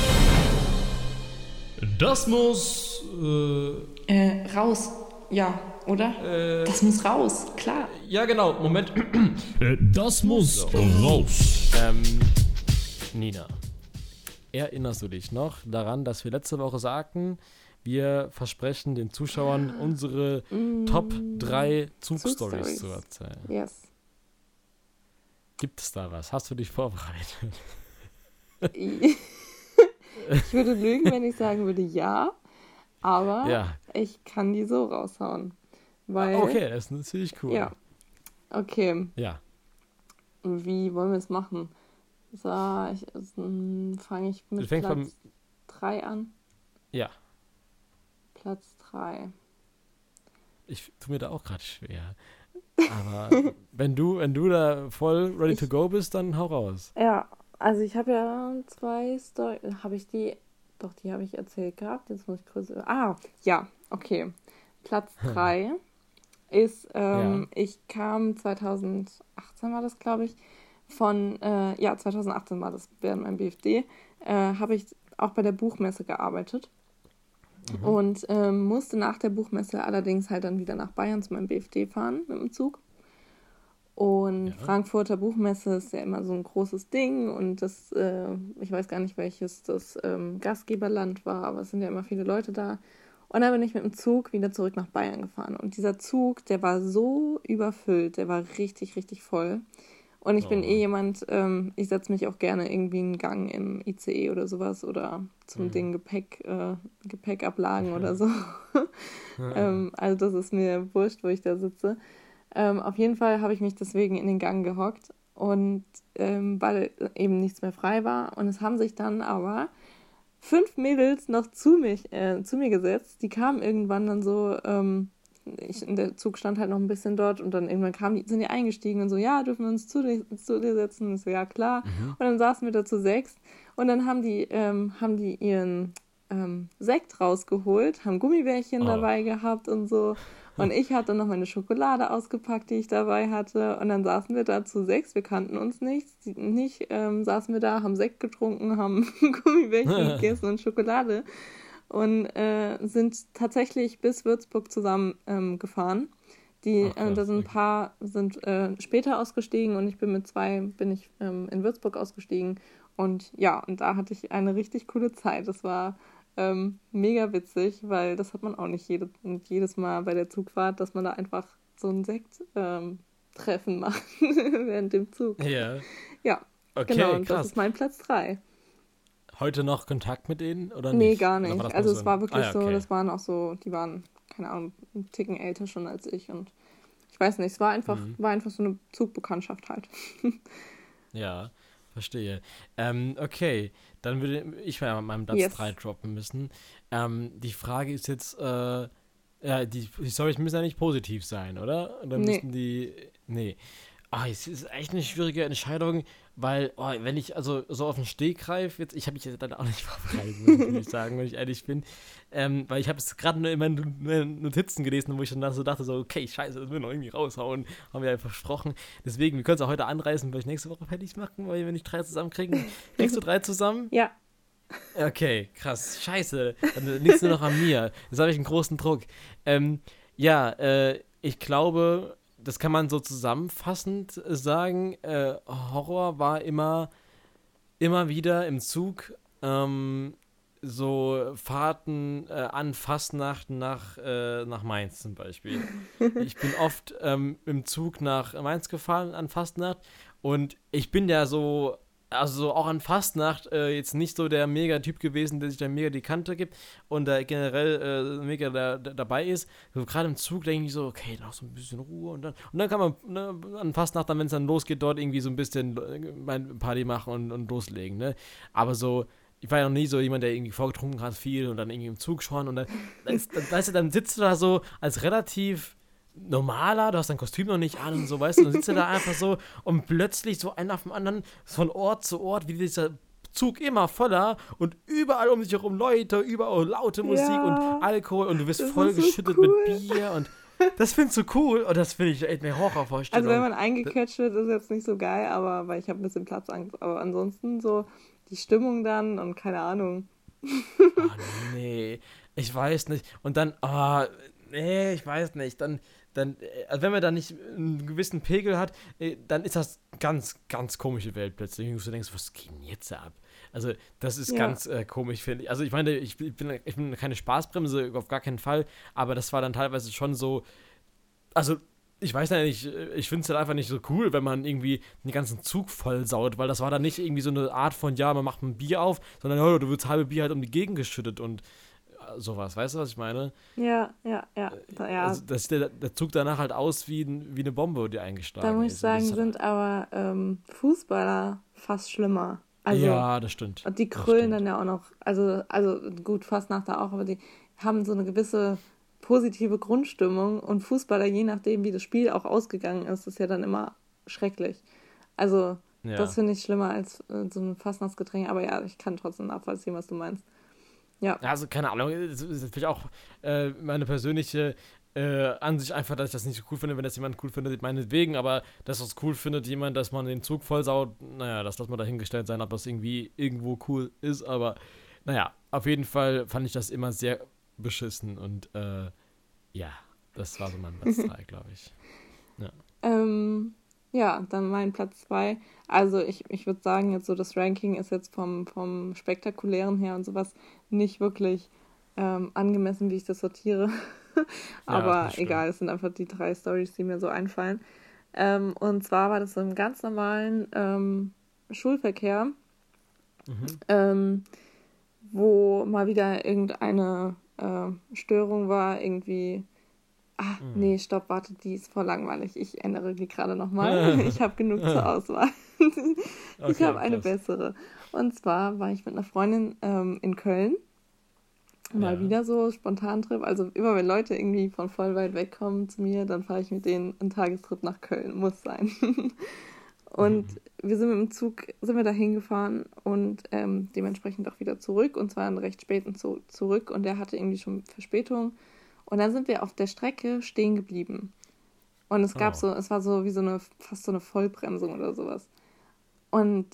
Das muss. Äh, Äh, raus. Ja, oder? Äh, Das muss raus, klar. ja, genau. Moment. äh, das muss raus. ähm, Nina, erinnerst du dich noch daran, dass wir letzte Woche sagten, wir versprechen den Zuschauern unsere Top 3 Zugstories Zugstories. zu erzählen? Yes. Gibt es da was? Hast du dich vorbereitet? ich würde lügen, wenn ich sagen würde ja, aber Ja. ich kann die so raushauen. Weil, Okay, das ist natürlich cool. Ja. Okay, Ja. wie wollen wir es machen? So, ich, fange ich mit Platz 3 an. Ja. Platz 3. Ich tue mir da auch gerade schwer. Aber wenn du, wenn du da voll ready to Ich- go bist, dann hau raus. Ja, also ich habe ja zwei Story. Habe ich die. Doch, die habe ich erzählt gehabt. Jetzt muss ich kurz. Ah, ja, okay. Platz 3 ist, ähm, ich kam 2018 war das, glaube ich, von, äh, ja, 2018 war das während meinem BFD, äh, habe ich auch bei der Buchmesse gearbeitet. Und ähm, musste nach der Buchmesse allerdings halt dann wieder nach Bayern zu meinem BFD fahren mit dem Zug. Und Ja. Frankfurter Buchmesse ist ja immer so ein großes Ding und das, äh, ich weiß gar nicht, welches das ähm, Gastgeberland war, aber es sind ja immer viele Leute da. Und dann bin ich mit dem Zug wieder zurück nach Bayern gefahren. Und dieser Zug, der war so überfüllt, der war richtig, richtig voll. Und ich bin Oh. eh jemand, ähm, ich setze mich auch gerne irgendwie einen Gang im ICE oder sowas oder zum Mhm. Ding Gepäck, äh, Gepäckablagen oder so. ähm, also das ist mir wurscht, wo ich da sitze. Ähm, auf jeden Fall habe ich mich deswegen in den Gang gehockt und ähm, weil eben nichts mehr frei war. Und es haben sich dann aber fünf Mädels noch zu, mich, äh, zu mir gesetzt. Die kamen irgendwann dann so, ähm, ich, der Zug stand halt noch ein bisschen dort und dann irgendwann kamen die, sind die eingestiegen und so, ja, dürfen wir uns zu dir, zu dir setzen? Und ich so, ja, klar. Mhm. Und dann saßen wir da zu sechs und dann haben die, ähm, haben die ihren ähm, Sekt rausgeholt, haben Gummibärchen Oh. dabei gehabt und so. Und ich hatte noch meine Schokolade ausgepackt, die ich dabei hatte. Und dann saßen wir da zu sechs, wir kannten uns nicht. Nicht ähm, saßen wir da, haben Sekt getrunken, haben Gummibärchen gegessen und Schokolade. Und äh, sind tatsächlich bis Würzburg zusammen ähm, gefahren. Die, Ach, äh, da sind ein paar sind äh, später ausgestiegen und ich bin mit zwei bin ich ähm, in Würzburg ausgestiegen und ja und da hatte ich eine richtig coole Zeit. Das war ähm, mega witzig, weil das hat man auch nicht jede, jedes Mal bei der Zugfahrt, dass man da einfach so ein Sekt ähm, Treffen macht während dem Zug. Ja. Ja, Okay, genau. Und das krass. ist mein Platz 3. Heute noch Kontakt mit denen oder Nee, nicht? gar Oder nicht. das also es war wirklich Ah, ja, so, okay. das waren auch so, die waren, keine Ahnung, einen Ticken älter schon als ich und ich weiß nicht, es war einfach, Mhm. war einfach so eine Zugbekanntschaft halt. Ja, verstehe. Ähm, okay, dann würde ich mal meinen Platz Yes. 3 droppen müssen. Ähm, die Frage ist jetzt, äh, ja, die, die Storys müssen ja nicht positiv sein, oder? Oder Nee. müssen die. Nee. Ah, es ist echt eine schwierige Entscheidung, weil, oh, wenn ich also so auf den Stegreif jetzt, ich habe mich jetzt dann auch nicht vorbereitet, muss ich sagen, wenn ich ehrlich bin, ähm, weil ich habe es gerade nur in meinen Notizen gelesen, wo ich dann so dachte, so, okay, scheiße, das will noch irgendwie raushauen, haben wir ja versprochen. Deswegen, wir können es auch heute anreißen, weil ich nächste Woche fertig machen, weil wir nicht drei zusammenkriegen. Kriegst du drei zusammen? Ja, Okay, krass. Scheiße. Dann liegt es nur noch an mir. Jetzt habe ich einen großen Druck. Ähm, ja, äh, ich glaube, das kann man so zusammenfassend sagen. Äh, Horror war immer, immer wieder im Zug. Ähm, so Fahrten äh, an Fastnacht nach, äh, nach Mainz zum Beispiel. Ich bin oft ähm, im Zug nach Mainz gefahren an Fastnacht und ich bin ja so, also so auch an Fastnacht äh, jetzt nicht so der Mega-Typ gewesen, der sich da mega die Kante gibt und da generell äh, mega da, da, dabei ist. So gerade im Zug denke ich so, okay, noch so ein bisschen Ruhe und dann, und dann kann man ne, an Fastnacht, dann, wenn es dann losgeht, dort irgendwie so ein bisschen äh, mein Party machen und, und loslegen, ne? Aber so, ich war ja noch nie so jemand, der irgendwie vorgetrunken hat viel und dann irgendwie im Zug schon und dann, dann, dann, dann sitzt du da so als relativ normaler, du hast dein Kostüm noch nicht an und so, weißt du, dann sitzt du da einfach so und plötzlich so einer nach dem anderen von Ort zu Ort, wie dieser Zug immer voller und überall um dich herum Leute, überall laute Musik Ja. und Alkohol und du wirst voll so geschüttet cool. mit Bier und das findest du cool und das finde ich echt eine Horrorvorstellung. also wenn man eingequetscht wird, ist jetzt nicht so geil, aber weil ich habe ein bisschen Platzangst. Aber ansonsten so die Stimmung dann und keine Ahnung. Oh, nee, ich weiß nicht. Und dann, ah, nee, ich weiß nicht. Dann, dann, äh, also wenn man da nicht einen gewissen Pegel hat, äh, dann ist das ganz, ganz komische Welt plötzlich. Und du denkst, was geht denn jetzt ab? Also, das ist Ja. ganz äh, komisch, finde ich. Also, ich meine, ich, bin- ich, bin, keine Spaßbremse, auf gar keinen Fall, aber das war dann teilweise schon so, also, ich weiß ja nicht, ich finde es halt einfach nicht so cool, wenn man irgendwie den ganzen Zug vollsaut, weil das war dann nicht irgendwie so eine Art von, ja, man macht ein Bier auf, sondern, oh, du wirst halbe Bier halt um die Gegend geschüttet und sowas, weißt du, was ich meine? Ja, ja, ja. Da, ja. Also, das der, der Zug danach halt aus wie, ein, wie eine Bombe, die eingeschlagen da muss ich ist. Sagen, ist halt- sind aber ähm, Fußballer fast schlimmer. Also, ja, das stimmt. Und die krölen stimmt. dann ja auch noch, also, also gut, fast nach da auch, aber die haben so eine gewisse positive Grundstimmung und Fußballer, je nachdem, wie das Spiel auch ausgegangen ist, ist ja dann immer schrecklich. Also, Ja. das finde ich schlimmer als äh, so ein Fastnachtsgetränk, aber ja, ich kann trotzdem nachvollziehen, was du meinst. Ja, Ja, also keine Ahnung, es ist natürlich auch äh, meine persönliche äh, Ansicht einfach, dass ich das nicht so cool finde, wenn das jemand cool findet, meinetwegen, aber dass das cool findet jemand, dass man den Zug vollsaut, naja, das lässt man dahingestellt sein, ob das irgendwie irgendwo cool ist, aber naja, auf jeden Fall fand ich das immer sehr beschissen und äh, ja, das war so mein Platz 3, glaube ich. Ähm, ja, dann mein Platz zwei. Also ich, ich würde sagen, jetzt so das Ranking ist jetzt vom, vom Spektakulären her und sowas nicht wirklich ähm, angemessen, wie ich das sortiere. Aber stimmt. egal, es sind einfach die drei Stories, die mir so einfallen. Ähm, und zwar war das so im ganz normalen ähm, Schulverkehr, ähm, wo mal wieder irgendeine äh, Störung war, irgendwie. Ah, nee, stopp, warte, die ist voll langweilig. Ich ändere die gerade nochmal. ich habe genug zur Auswahl. ich Okay, habe eine krass. bessere. Und zwar war ich mit einer Freundin ähm, in Köln. Mal Ja. wieder so Spontantrip. Also immer wenn Leute irgendwie von voll weit weg kommen zu mir, dann fahre ich mit denen einen Tagestrip nach Köln. Muss sein. und wir sind mit dem Zug, sind wir da hingefahren und ähm, dementsprechend auch wieder zurück. Und zwar einen recht späten zu zurück. Und der hatte irgendwie schon Verspätung. Und dann sind wir auf der Strecke stehen geblieben. Und es gab Oh. so, es war so wie so eine, fast so eine Vollbremsung oder sowas. Und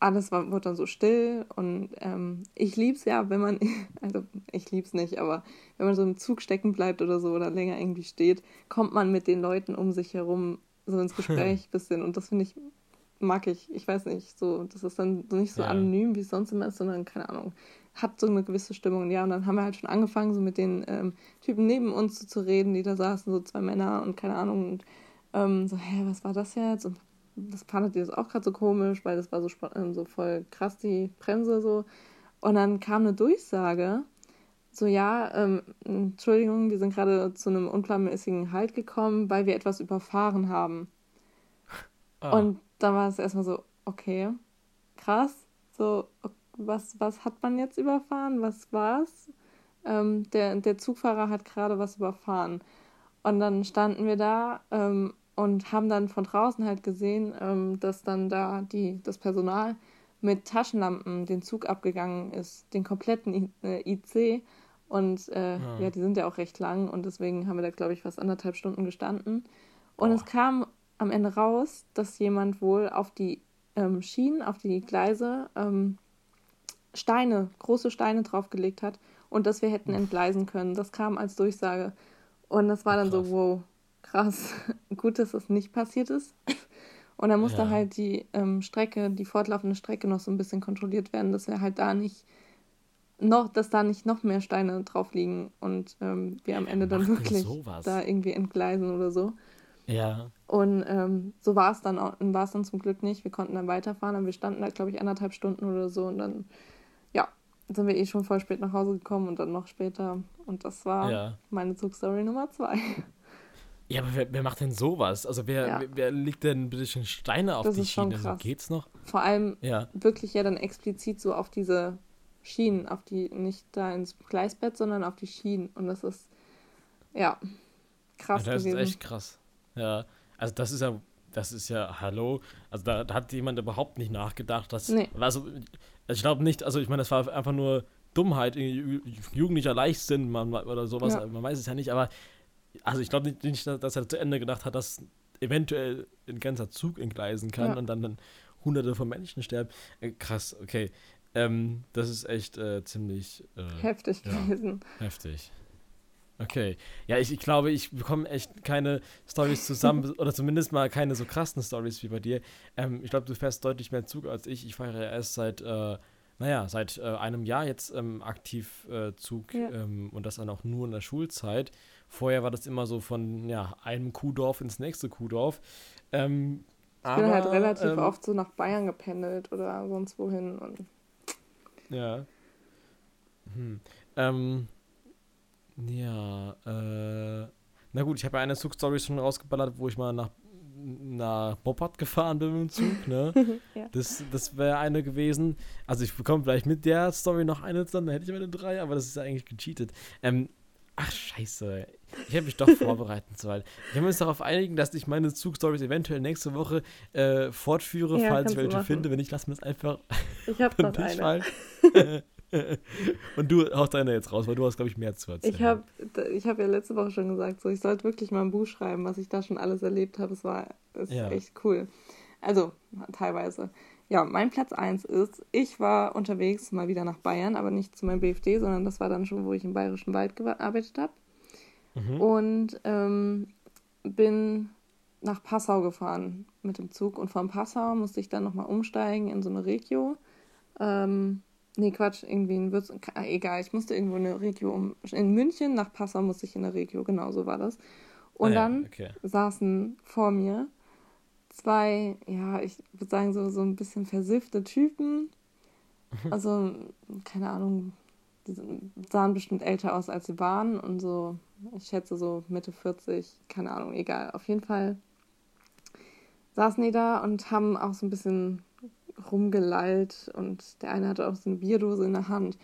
alles war, wurde dann so still und ähm, ich lieb's ja, wenn man, also ich lieb's nicht, aber wenn man so im Zug stecken bleibt oder so oder länger irgendwie steht, kommt man mit den Leuten um sich herum so ins Gespräch bisschen und das finde ich, mag ich, ich weiß nicht, so, das ist dann so nicht so Ja. anonym, wie es sonst immer ist, sondern keine Ahnung, hat so eine gewisse Stimmung. Und ja, und dann haben wir halt schon angefangen, so mit den ähm, Typen neben uns so zu reden, die da saßen, so zwei Männer und keine Ahnung, und ähm, so, hä, was war das jetzt? Und das fandet ihr das auch gerade so komisch, weil das war so, ähm, so voll krass, die Bremse so. Und dann kam eine Durchsage, so, ja, ähm, Entschuldigung, wir sind gerade zu einem unplanmäßigen Halt gekommen, weil wir etwas überfahren haben. Ah, Und dann war es erstmal so, okay, krass, so, ok- was, was hat man jetzt überfahren? Was war's? Ähm, der, der Zugfahrer hat gerade was überfahren. Und dann standen wir da ähm, und haben dann von draußen halt gesehen, ähm, dass dann da die, das Personal mit Taschenlampen den Zug abgegangen ist, den kompletten I, äh, IC. Und äh, Ah. ja, die sind ja auch recht lang und deswegen haben wir da, glaube ich, fast anderthalb Stunden gestanden. Und es Boah. kam am Ende raus, dass jemand wohl auf die ähm, Schienen, auf die Gleise ähm, Steine, große Steine draufgelegt hat und dass wir hätten entgleisen können. Das kam als Durchsage. Und das war dann Krass. so, wow, krass. Gut, dass das nicht passiert ist. Und dann musste Ja. halt die ähm, Strecke, die fortlaufende Strecke noch so ein bisschen kontrolliert werden, dass wir halt da nicht noch, dass da nicht noch mehr Steine drauf liegen und ähm, wir am Ende dann wirklich da irgendwie entgleisen oder so. Ja. Und ähm, so war es dann auch, war es dann zum Glück nicht. Wir konnten dann weiterfahren, aber wir standen da, glaube ich, anderthalb Stunden oder so und dann, sind wir eh schon voll spät nach Hause gekommen und dann noch später. Und das war Ja. meine Zugstory Nummer zwei. Ja, aber wer, wer macht denn sowas? Also wer, Ja. wer, legt denn bitte schön Steine auf Das die Schiene? So, krass. geht's noch? Vor allem Ja. wirklich ja dann explizit so auf diese Schienen, auf die, nicht da ins Gleisbett, sondern auf die Schienen. Und das ist, ja, krass ja das gewesen. ist echt krass. Ja. Also das ist ja, das ist ja, hallo. Also da, da hat jemand überhaupt nicht nachgedacht, dass. Nee. Also ich glaube nicht, also ich meine, das war einfach nur Dummheit, jugendlicher Leichtsinn man, oder sowas, Ja. man weiß es ja nicht, aber also ich glaube nicht, nicht, dass er zu Ende gedacht hat, dass eventuell ein ganzer Zug entgleisen kann Ja. und dann, dann hunderte von Menschen sterben. Äh, krass, okay. Ähm, das ist echt äh, ziemlich äh, Heftig ja. gewesen. heftig. Okay. Ja, ich, ich glaube, ich bekomme echt keine Stories zusammen oder zumindest mal keine so krassen Stories wie bei dir. Ähm, ich glaube, du fährst deutlich mehr Zug als ich. Ich fahre ja erst seit, äh, naja, seit äh, einem Jahr jetzt ähm, aktiv äh, Zug Ja. ähm, und das dann auch nur in der Schulzeit. Vorher war das immer so von ja, einem Kuhdorf ins nächste Kuhdorf. Ähm, Ich bin halt relativ ähm, oft so nach Bayern gependelt oder sonst wohin. Und Ja. Hm. Ähm, ja, äh, na gut, ich habe ja eine Zugstory schon rausgeballert, wo ich mal nach, nach Boppard gefahren bin mit dem Zug, ne? Ja. Das, das wäre eine gewesen. Also ich bekomme vielleicht mit der Story noch eine dann, dann hätte ich meine drei, aber das ist ja eigentlich gecheatet. Ähm, ach scheiße, ich habe mich doch vorbereitet soweit. Wir haben uns darauf einigen, dass ich meine Zugstories eventuell nächste Woche äh, fortführe, Ja, falls ich welche machen. finde. Wenn nicht, lassen wir es einfach ich habe noch eine. Und du haust deine jetzt raus, weil du hast, glaube ich, mehr zu erzählen. Ich habe ich hab ja letzte Woche schon gesagt, so ich sollte wirklich mal ein Buch schreiben, was ich da schon alles erlebt habe. Es war ist Ja. echt cool. Also, teilweise. Ja, mein Platz 1 ist, ich war unterwegs mal wieder nach Bayern, aber nicht zu meinem BFD, sondern das war dann schon, wo ich im Bayerischen Wald gearbeitet habe. Mhm. Und ähm, bin nach Passau gefahren mit dem Zug. Und von Passau musste ich dann nochmal umsteigen in so eine Regio. Ähm, nee, Quatsch, irgendwie in Würz... äh, Egal, ich musste irgendwo in eine Regio um... In München nach Passau musste ich in eine Regio, genau so war das. Und Ah ja, dann okay. saßen vor mir zwei, ja, ich würde sagen, so, so ein bisschen versiffte Typen. Also, keine Ahnung, die sahen bestimmt älter aus, als sie waren und so, ich schätze so Mitte 40, keine Ahnung, egal. Auf jeden Fall saßen die da und haben auch so ein bisschen rumgelallt und der eine hatte auch so eine Bierdose in der Hand.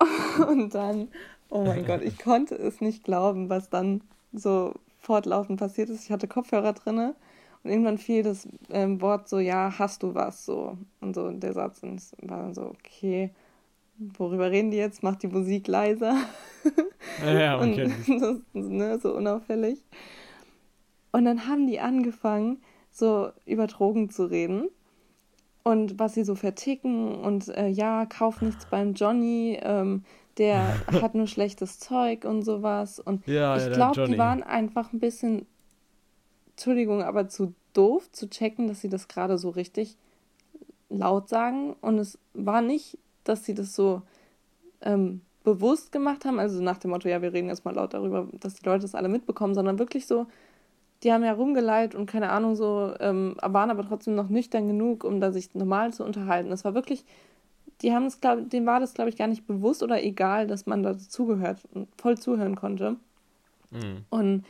Und dann, oh mein Gott, ich konnte es nicht glauben, was dann so fortlaufend passiert ist. Ich hatte Kopfhörer drinne und irgendwann fiel das ähm, Wort so, ja, hast du was so und so der Satz und es war dann so, okay, worüber reden die jetzt? Macht die Musik leiser. Ja, okay. und das, ne, so unauffällig. Und dann haben die angefangen, so über Drogen zu reden und was sie so verticken und äh, ja, kauf nichts beim Johnny, ähm, der hat nur schlechtes Zeug und sowas. Und ja, ich ja, glaube, die waren einfach ein bisschen, Entschuldigung, aber zu doof zu checken, dass sie das gerade so richtig laut sagen. Und es war nicht, dass sie das so ähm, bewusst gemacht haben, also nach dem Motto, ja, wir reden jetzt mal laut darüber, dass die Leute das alle mitbekommen, sondern wirklich so, die haben ja rumgeleitet und keine Ahnung so, ähm, waren aber trotzdem noch nüchtern genug, um da sich normal zu unterhalten. Das war wirklich, die haben es, glaub, denen war das, glaube ich, gar nicht bewusst oder egal, dass man da zugehört und voll zuhören konnte. Mhm. Und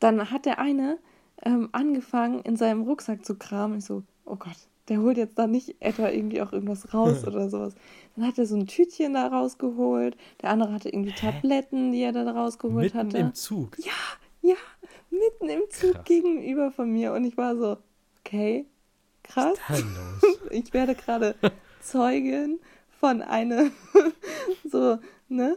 dann hat der eine ähm, angefangen, in seinem Rucksack zu kramen. Ich so, oh Gott, der holt jetzt da nicht etwa irgendwie auch irgendwas raus oder sowas. Dann hat er so ein Tütchen da rausgeholt. Der andere hatte irgendwie Tabletten, die er da rausgeholt Mitten hatte. im Zug? Ja, ja, mitten im Zug krass. gegenüber von mir und ich war so, okay, krass. ich werde gerade Zeugin von einem, so, ne?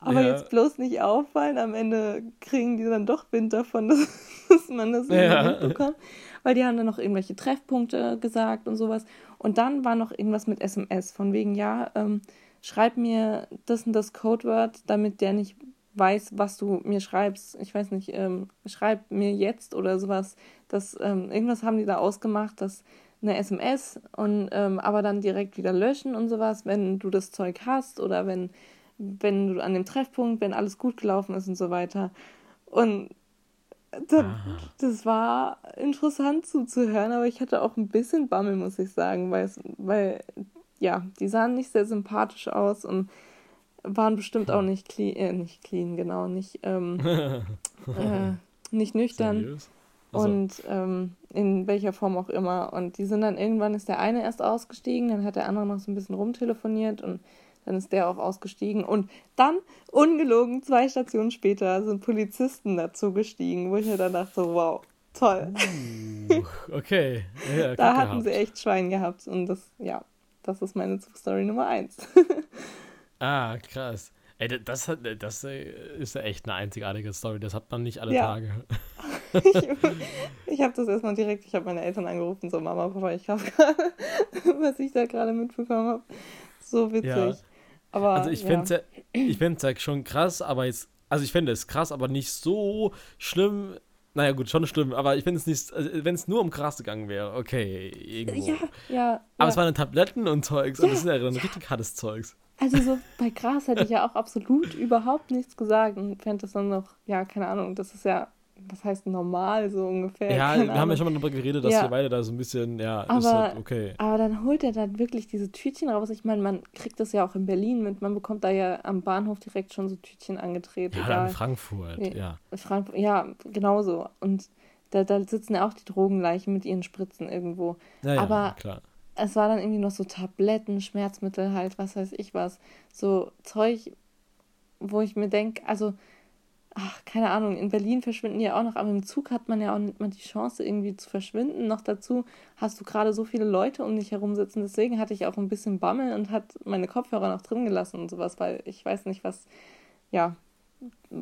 Aber ja. jetzt bloß nicht auffallen, am Ende kriegen die dann doch Wind davon, dass, dass man das ja. mitbekommt. Weil die haben dann noch irgendwelche Treffpunkte gesagt und sowas. Und dann war noch irgendwas mit SMS, von wegen, ja, ähm, schreib mir das und das Codewort, damit der nicht weiß, was du mir schreibst. Ich weiß nicht, ähm, schreib mir jetzt oder sowas. Das, ähm, irgendwas haben die da ausgemacht, dass eine SMS und ähm, aber dann direkt wieder löschen und sowas, wenn du das Zeug hast oder wenn, wenn du an dem Treffpunkt, wenn alles gut gelaufen ist und so weiter. Und das, das war interessant zuzuhören, aber ich hatte auch ein bisschen Bammel, muss ich sagen, weil, weil ja, die sahen nicht sehr sympathisch aus und waren bestimmt auch nicht clean, äh, nicht clean, genau, nicht, ähm, äh, nicht nüchtern. Also. Und ähm, in welcher Form auch immer. Und die sind dann irgendwann ist der eine erst ausgestiegen, dann hat der andere noch so ein bisschen rumtelefoniert und dann ist der auch ausgestiegen. Und dann, ungelogen, zwei Stationen später sind Polizisten dazu gestiegen, wo ich mir dann dachte, wow, toll. Uh, okay. Ja, da hatten gehabt. sie echt Schwein gehabt. Und das, ja, das ist meine Zugstory Nummer eins. Ah, krass. Ey, das, das ist ja echt eine einzigartige Story. Das hat man nicht alle ja. Tage. ich ich habe das erstmal direkt, ich habe meine Eltern angerufen, so Mama, Papa, ich habe gerade, was ich da gerade mitbekommen habe. So witzig. Ja. Aber, also ich ja. finde es ja, schon krass, aber jetzt, also ich finde es krass, aber nicht so schlimm. Naja, gut, schon schlimm, aber ich finde es nicht, also wenn es nur um krass gegangen wäre, okay, irgendwo. Ja, ja. Aber es waren Tabletten und Zeugs und das ist ja dann richtig hartes Zeugs. Also so bei Gras hätte ich ja auch absolut überhaupt nichts gesagt und fände das dann noch, ja, keine Ahnung, das ist ja, was heißt normal so ungefähr. Ja, wir Ahnung. haben ja schon mal darüber geredet, dass ja. wir beide da so ein bisschen, ja, aber, ist halt okay. Aber dann holt er dann wirklich diese Tütchen raus. Ich meine, man kriegt das ja auch in Berlin mit, man bekommt da ja am Bahnhof direkt schon so Tütchen angedreht. Ja, in Frankfurt, ja. Frankfurt, ja, genauso. Und da, da sitzen ja auch die Drogenleichen mit ihren Spritzen irgendwo. Ja, ja, aber klar es war dann irgendwie noch so Tabletten, Schmerzmittel halt, was weiß ich was. So Zeug, wo ich mir denke, also, ach, keine Ahnung, in Berlin verschwinden die ja auch noch, aber im Zug hat man ja auch nicht mal die Chance, irgendwie zu verschwinden. Noch dazu hast du gerade so viele Leute um dich herum sitzen. Deswegen hatte ich auch ein bisschen Bammel und hat meine Kopfhörer noch drin gelassen und sowas, weil ich weiß nicht, was, ja,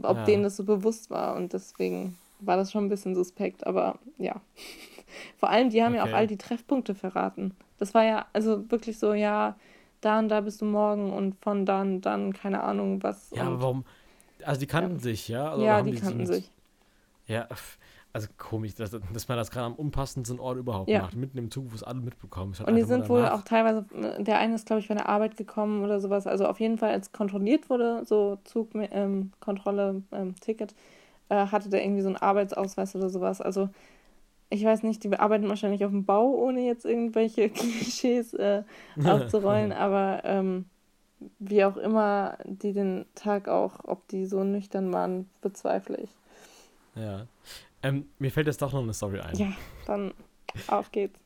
ob ja. denen das so bewusst war. Und deswegen war das schon ein bisschen suspekt, aber ja. Vor allem, die haben okay. ja auch all die Treffpunkte verraten. Das war ja, also wirklich so, ja, da und da bist du morgen und von dann, dann, keine Ahnung, was. Ja, aber warum? Also die kannten ja. sich, ja? Also ja, die, die kannten sich. Ja, also komisch, dass, dass man das gerade am unpassendsten Ort überhaupt ja. macht. Mitten im Zug, wo es alle mitbekommen. Und die sind wohl auch teilweise, der eine ist, glaube ich, von der Arbeit gekommen oder sowas. Also auf jeden Fall, als kontrolliert wurde, so Zugkontrolle, ähm, ähm, Ticket, äh, hatte der irgendwie so einen Arbeitsausweis oder sowas. Also ich weiß nicht, die arbeiten wahrscheinlich auf dem Bau, ohne jetzt irgendwelche Klischees äh, aufzurollen, aber ähm, wie auch immer die den Tag auch, ob die so nüchtern waren, bezweifle ich. Ja. Ähm, mir fällt jetzt doch noch eine Story ein. Ja, dann auf geht's.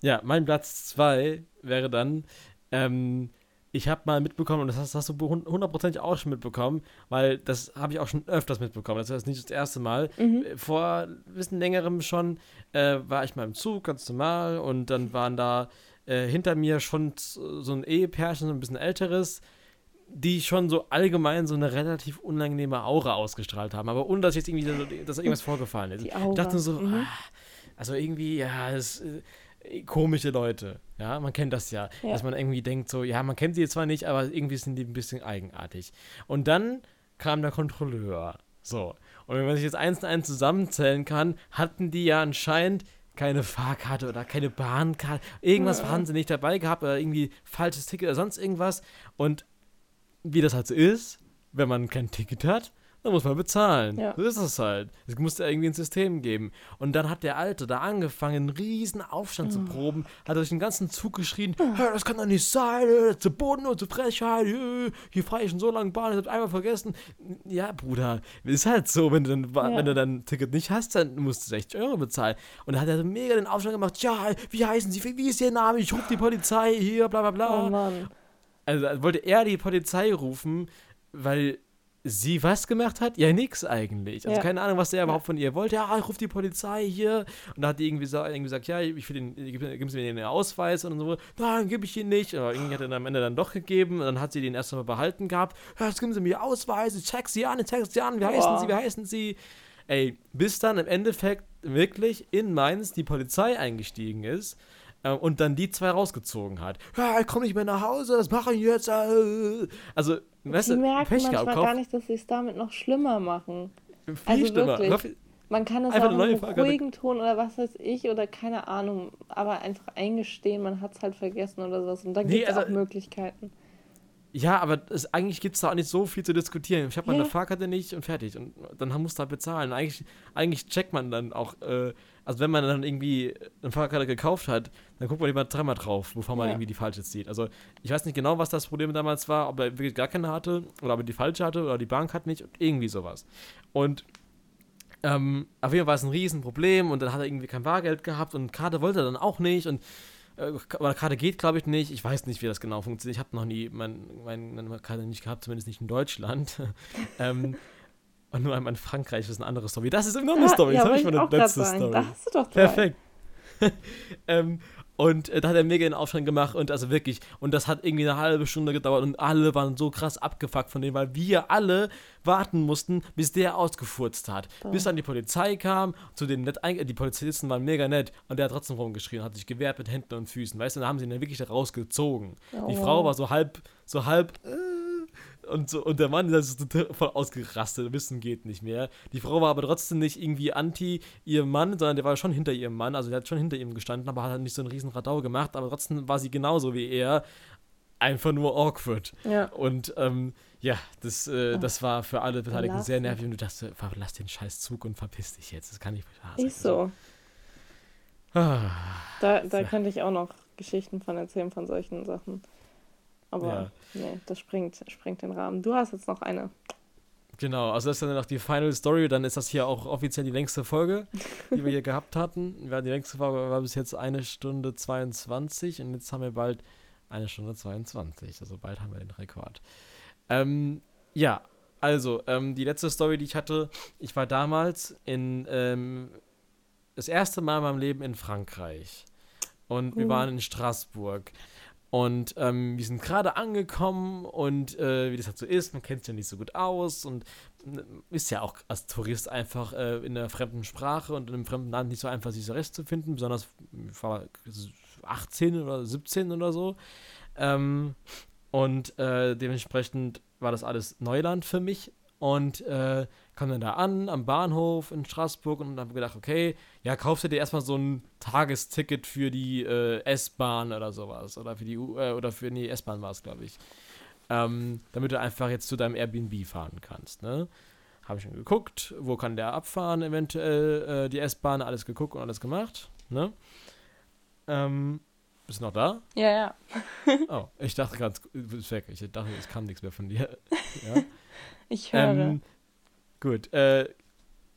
Ja, mein Platz 2 wäre dann, ähm, ich habe mal mitbekommen, und das hast, hast du hundertprozentig auch schon mitbekommen, weil das habe ich auch schon öfters mitbekommen. Das ist nicht das erste Mal. Mhm. Vor ein bisschen längerem schon äh, war ich mal im Zug, ganz normal, und dann waren da äh, hinter mir schon so ein Ehepärchen, so ein bisschen älteres, die schon so allgemein so eine relativ unangenehme Aura ausgestrahlt haben, aber ohne dass jetzt irgendwie, so, dass irgendwas vorgefallen ist. Ich dachte so, Mhm. ah, also irgendwie, ja, das, äh, komische Leute, ja, man kennt das ja, Ja. dass man irgendwie denkt so, ja, man kennt sie jetzt zwar nicht, aber irgendwie sind die ein bisschen eigenartig. Und dann kam der Kontrolleur, so. Und wenn man sich jetzt eins und eins zusammenzählen kann, hatten die ja anscheinend keine Fahrkarte oder keine Bahnkarte, irgendwas Ja. haben sie nicht dabei gehabt oder irgendwie falsches Ticket oder sonst irgendwas. Und wie das halt so ist, wenn man kein Ticket hat, dann muss man bezahlen. Ja. So ist es halt. Es musste irgendwie ein System geben. Und dann hat der Alte da angefangen, einen riesen Aufstand Oh. zu proben, hat durch den ganzen Zug geschrien, "Hä, das kann doch nicht sein, äh, zu Boden und zu Frechheit, äh, hier fahre ich schon so lange Bahn, ich hab's einmal vergessen. Ja, Bruder, ist halt so, wenn du, dann, Ja. wenn du dein Ticket nicht hast, dann musst du 60 Euro bezahlen. Und da hat er so mega den Aufstand gemacht, ja, wie heißen Sie, wie ist Ihr Name, ich rufe die Polizei hier, bla bla bla. Oh Mann. Also da wollte er die Polizei rufen, weil sie was gemacht hat? Ja, nix eigentlich. Also Ja. keine Ahnung, was der überhaupt von ihr wollte. Ja, ich rufe die Polizei hier. Und da hat die irgendwie, sa- irgendwie gesagt, ja, ich will den, gib, geben Sie mir den Ausweis und so. Nein, gebe ich ihn nicht. Aber irgendwie hat er ihn am Ende dann doch gegeben. Und dann hat sie den erst mal behalten gehabt. Ja, jetzt geben Sie mir Ausweis, ich check Sie an, ich check Sie an. Wie heißen Boah. Sie, wie heißen Sie? Ey, bis dann im Endeffekt wirklich in Mainz die Polizei eingestiegen ist äh, und dann die zwei rausgezogen hat. Ja, ich komme nicht mehr nach Hause, was mache ich jetzt? Äh. Also, weißt Die du, merken Pech manchmal gehabt, gar nicht, dass sie es damit noch schlimmer machen. viel also schlimmer. wirklich. Man kann es Einfach auch eine neue in Fahrkarte. ruhigen Ton oder was weiß ich oder keine Ahnung, aber einfach eingestehen, man hat es halt vergessen oder sowas. Und dann Nee, gibt es also- auch Möglichkeiten. Ja, aber es, eigentlich gibt es da auch nicht so viel zu diskutieren. Ich habe meine Ja. Fahrkarte nicht und fertig. Und dann muss da bezahlen. Eigentlich, eigentlich checkt man dann auch, äh, also wenn man dann irgendwie eine Fahrkarte gekauft hat, dann guckt man lieber dreimal drauf, bevor man Ja. irgendwie die falsche zieht. Also ich weiß nicht genau, was das Problem damals war, ob er wirklich gar keine hatte oder ob er die falsche hatte oder die Bank hat nicht und irgendwie sowas. Und ähm, auf jeden Fall war es ein Riesenproblem und dann hat er irgendwie kein Bargeld gehabt und Karte wollte er dann auch nicht und äh, oder Karte geht, glaube ich, nicht. Ich weiß nicht, wie das genau funktioniert. Ich habe noch nie mein, mein, meine Karte nicht gehabt, zumindest nicht in Deutschland. ähm, und nur einmal in Frankreich das ist eine andere Story. Das ist noch eine Story. ja, Jetzt habe ich meine letzte. Story. Da hast du doch drei. Perfekt. ähm, und äh, da hat er mega den Aufstand gemacht und also wirklich, und das hat irgendwie eine halbe Stunde gedauert und alle waren so krass abgefuckt von dem, weil wir alle warten mussten, bis der ausgefurzt hat. Bis dann die Polizei kam, zu den nett die Polizisten waren mega nett und der hat trotzdem rumgeschrien, hat sich gewehrt mit Händen und Füßen, weißt du, und da haben sie ihn dann wirklich rausgezogen. Die Oh. Frau war so halb, so halb, äh, und, so, und der Mann ist so total voll ausgerastet, wissen geht nicht mehr. Die Frau war aber trotzdem nicht irgendwie anti ihrem Mann, sondern der war schon hinter ihrem Mann, also der hat schon hinter ihm gestanden, aber hat halt nicht so einen riesen Radau gemacht, aber trotzdem war sie genauso wie er, einfach nur awkward. Ja. Und ähm, ja, das, äh, das war für alle Beteiligten sehr nervig und du dachtest, verlass den scheiß Zug und verpiss dich jetzt, das kann nicht wahr sein. Ist so. Ah, Da, da könnte ich auch noch Geschichten von erzählen, von solchen Sachen. Aber Ja. nee, das sprengt, sprengt den Rahmen. Du hast jetzt noch eine. Genau, also das ist dann noch die Final Story, dann ist das hier auch offiziell die längste Folge, die wir hier gehabt hatten. Die längste Folge war bis jetzt eine Stunde 22 und jetzt haben wir bald eine Stunde 22, also bald haben wir den Rekord. Ähm, ja, also ähm, die letzte Story, die ich hatte, ich war damals in, ähm, das erste Mal in meinem Leben in Frankreich und wir Uh. waren in Straßburg. Und ähm, wir sind gerade angekommen und äh, wie das halt so ist, man kennt sich ja nicht so gut aus und äh, ist ja auch als Tourist einfach äh, in einer fremden Sprache und in einem fremden Land nicht so einfach, sich zurecht zu finden, besonders ich war 18 oder 17 oder so. Ähm, und äh, dementsprechend war das alles Neuland für mich und äh, kam dann da an am Bahnhof in Straßburg und habe gedacht, okay, ja, kaufst du dir erstmal so ein Tagesticket für die äh, S-Bahn oder sowas oder für die U äh, oder für die S-Bahn war es, glaube ich. Ähm, damit du einfach jetzt zu deinem Airbnb fahren kannst, ne? habe ich schon geguckt, wo kann der abfahren, eventuell äh, die S-Bahn, alles geguckt und alles gemacht. Ne? Ähm, bist du noch da? Ja, ja. Oh, ich dachte gerade, du bist weg. Ich dachte, es kam nichts mehr von dir. Ja. Ich höre. Ähm, gut, äh,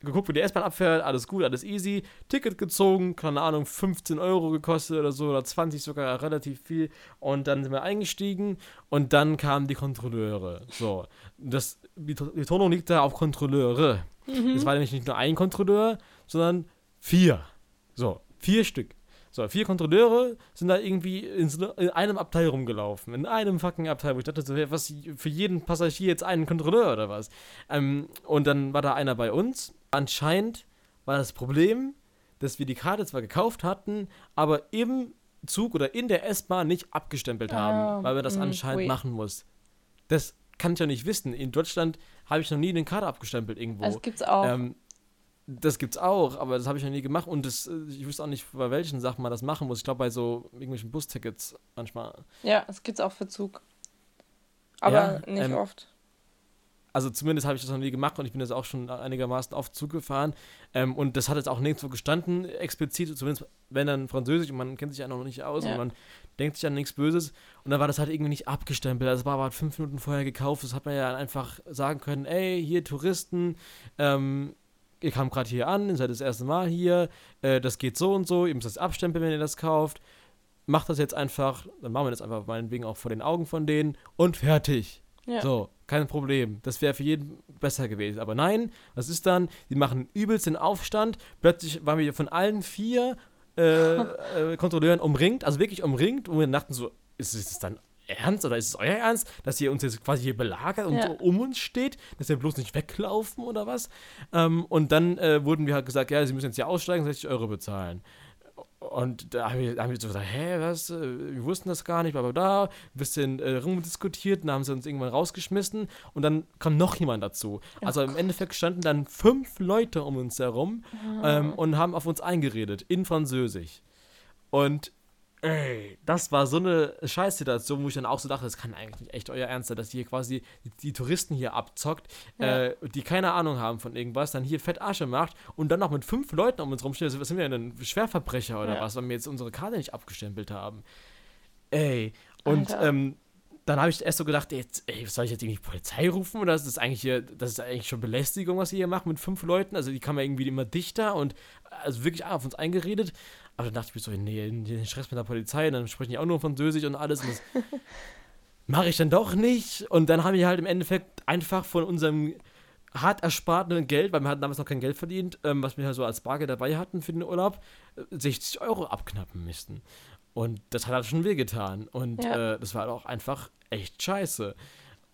geguckt, wo die S-Bahn abfährt, alles gut, alles easy. Ticket gezogen, keine Ahnung, 15 Euro gekostet oder so, oder 20 sogar, relativ viel. Und dann sind wir eingestiegen und dann kamen die Kontrolleure. So, das, die Betonung liegt da auf Kontrolleure. Mhm. Es war nämlich nicht nur ein Kontrolleur, sondern vier. So, vier Stück. So, vier Kontrolleure sind da irgendwie in, so, in einem Abteil rumgelaufen. In einem fucking Abteil, wo ich dachte, so, was, für jeden Passagier jetzt einen Kontrolleur oder was? Ähm, und dann war da einer bei uns. Anscheinend war das Problem, dass wir die Karte zwar gekauft hatten, aber im Zug oder in der S-Bahn nicht abgestempelt Ah, haben, weil man das mm, anscheinend ui. machen muss. Das kann ich ja nicht wissen. In Deutschland habe ich noch nie eine Karte abgestempelt irgendwo. Das gibt's auch. Ähm, das gibt's auch, aber das habe ich noch nie gemacht und das, äh, ich wüsste auch nicht, bei welchen Sachen man das machen muss. Ich glaube, bei so irgendwelchen Bustickets manchmal. ja, das gibt's auch für Zug. Aber Ja, nicht ähm, oft. Also zumindest habe ich das noch nie gemacht und ich bin jetzt auch schon einigermaßen oft Zug gefahren. Ähm, und das hat jetzt auch nirgendwo gestanden, explizit, zumindest wenn dann Französisch und man kennt sich ja noch nicht aus Ja. und man denkt sich an nichts Böses. Und dann war das halt irgendwie nicht abgestempelt. Also es war aber fünf Minuten vorher gekauft. Das hat man ja einfach sagen können, ey, hier Touristen, ähm, ihr kamt gerade hier an, ihr seid das erste Mal hier, äh, das geht so und so, ihr müsst das abstempeln, wenn ihr das kauft. Macht das jetzt einfach, dann machen wir das einfach meinetwegen auch vor den Augen von denen und fertig. Ja. So, kein Problem. Das wäre für jeden besser gewesen. Aber nein, was ist dann? Die machen übelst den Aufstand. Plötzlich waren wir von allen vier äh, äh, Kontrolleuren umringt, also wirklich umringt. Und wir dachten so, ist es dann ernst oder ist es euer Ernst, dass ihr uns jetzt quasi hier belagert und Ja. so um uns steht, dass wir bloß nicht weglaufen oder was? Ähm, und dann äh, wurden wir halt gesagt, ja, sie müssen jetzt hier aussteigen, 60 Euro bezahlen. Und da haben wir, haben wir so gesagt, hä, was, äh, wir wussten das gar nicht, bla bla bla, ein bisschen äh, rumdiskutiert, dann haben sie uns irgendwann rausgeschmissen und dann kam noch jemand dazu. Also im Endeffekt standen dann fünf Leute um uns herum ähm, und haben auf uns eingeredet, in Französisch. Und ey, das war so eine Scheißsituation, wo ich dann auch so dachte, das kann eigentlich nicht echt euer Ernst sein, dass ihr hier quasi die, die Touristen hier abzockt, Ja. äh, die keine Ahnung haben von irgendwas, dann hier fett Asche macht und dann noch mit fünf Leuten um uns rumstehen. Also, was sind wir denn, Schwerverbrecher oder Ja. was, weil wir jetzt unsere Karte nicht abgestempelt haben? Ey, und ähm, dann habe ich erst so gedacht, jetzt, ey, soll ich jetzt irgendwie Polizei rufen oder ist das eigentlich hier, das ist eigentlich schon Belästigung, was ihr hier macht mit fünf Leuten? Also die kamen ja irgendwie immer dichter und also wirklich auf uns eingeredet. Aber dann dachte ich mir so, nee, den Stress mit der Polizei, dann sprechen die auch nur Französisch und alles. Und das mache ich dann doch nicht. Und dann haben wir halt im Endeffekt einfach von unserem hart ersparten Geld, weil wir hatten damals noch kein Geld verdient, ähm, was wir halt so als Bargeld dabei hatten für den Urlaub, äh, 60 Euro abknappen müssten. Und das hat halt schon wehgetan. Und Ja. äh, das war halt auch einfach echt scheiße.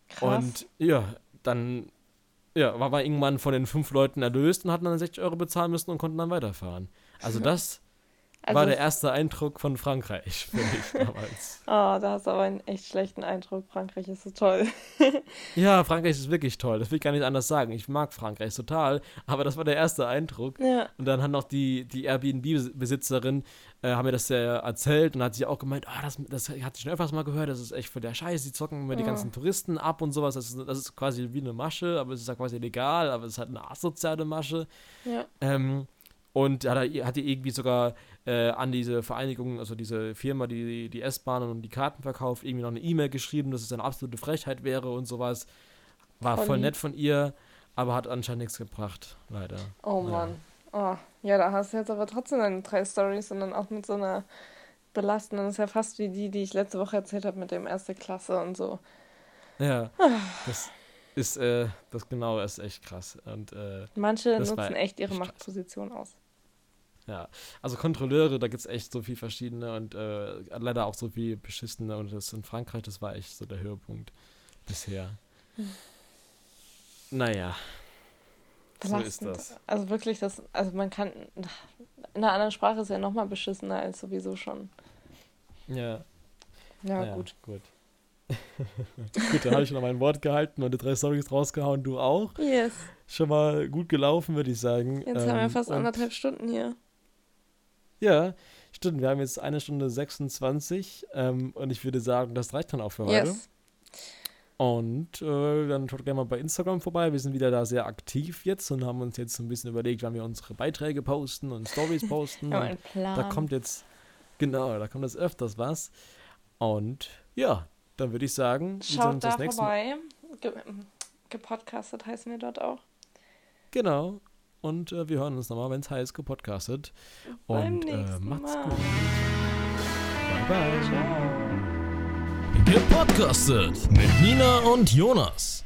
Krass. Und ja, dann ja, war man irgendwann von den fünf Leuten erlöst und hatten dann 60 Euro bezahlen müssen und konnten dann weiterfahren. Also das also, war der erste Eindruck von Frankreich für mich damals. Oh, da hast du aber einen echt schlechten Eindruck. Frankreich ist so toll. Ja, Frankreich ist wirklich toll. Das will ich gar nicht anders sagen. Ich mag Frankreich total, aber das war der erste Eindruck. Ja. Und dann hat noch die, die Airbnb-Besitzerin, äh, haben mir das ja erzählt und hat sie auch gemeint, ah, das, das hat sie schon öfters mal gehört, das ist echt für der Scheiß, die zocken immer die Ja. ganzen Touristen ab und sowas. Das ist, das ist quasi wie eine Masche, aber es ist ja quasi legal, aber es ist halt eine asoziale Masche. Ja. Ähm, und hat, hat die irgendwie sogar äh, an diese Vereinigung, also diese Firma, die die S-Bahnen und die Karten verkauft, irgendwie noch eine E-Mail geschrieben, dass es eine absolute Frechheit wäre und sowas. War Voll voll nett von ihr, aber hat anscheinend nichts gebracht, leider. Oh Ja. Mann. Oh, ja, da hast du jetzt aber trotzdem deine drei Stories und dann auch mit so einer belastenden. Das ist ja fast wie die, die ich letzte Woche erzählt habe mit dem erste Klasse und so. Ja, das ist, äh, das genau ist echt krass. Und äh, Manche nutzen echt ihre Machtposition aus. Ja, also Kontrolleure, da gibt es echt so viel verschiedene und äh, leider auch so viel beschissene. Und das in Frankreich, das war echt so der Höhepunkt bisher. Naja, so ist das. Also wirklich, das, also man kann, in einer anderen Sprache ist ja nochmal beschissener als sowieso schon. Ja, Ja, ja gut. Gut, gut dann habe ich noch mein Wort gehalten und die drei Storys rausgehauen, du auch. Yes. Schon mal gut gelaufen, würde ich sagen. Jetzt haben wir Ähm, fast anderthalb Stunden hier. Ja, stimmt. Wir haben jetzt eine Stunde 26 ähm, und ich würde sagen, das reicht dann auch für heute. Yes. Und äh, dann schaut gerne mal bei Instagram vorbei. Wir sind wieder da sehr aktiv jetzt und haben uns jetzt ein bisschen überlegt, wann wir unsere Beiträge posten und Stories posten. Ja, und Plan. da kommt jetzt, genau, da kommt jetzt öfters was. Und ja, dann würde ich sagen, Schaut da das nächste Mal. vorbei. Ge gepodcastet heißen wir dort auch. Genau. Und äh, wir hören uns nochmal, wenn es heißt, gepodcastet. Und äh, macht's Mal. gut. Bye, bye. Ciao. Gepodcastet mit Nina und Jonas.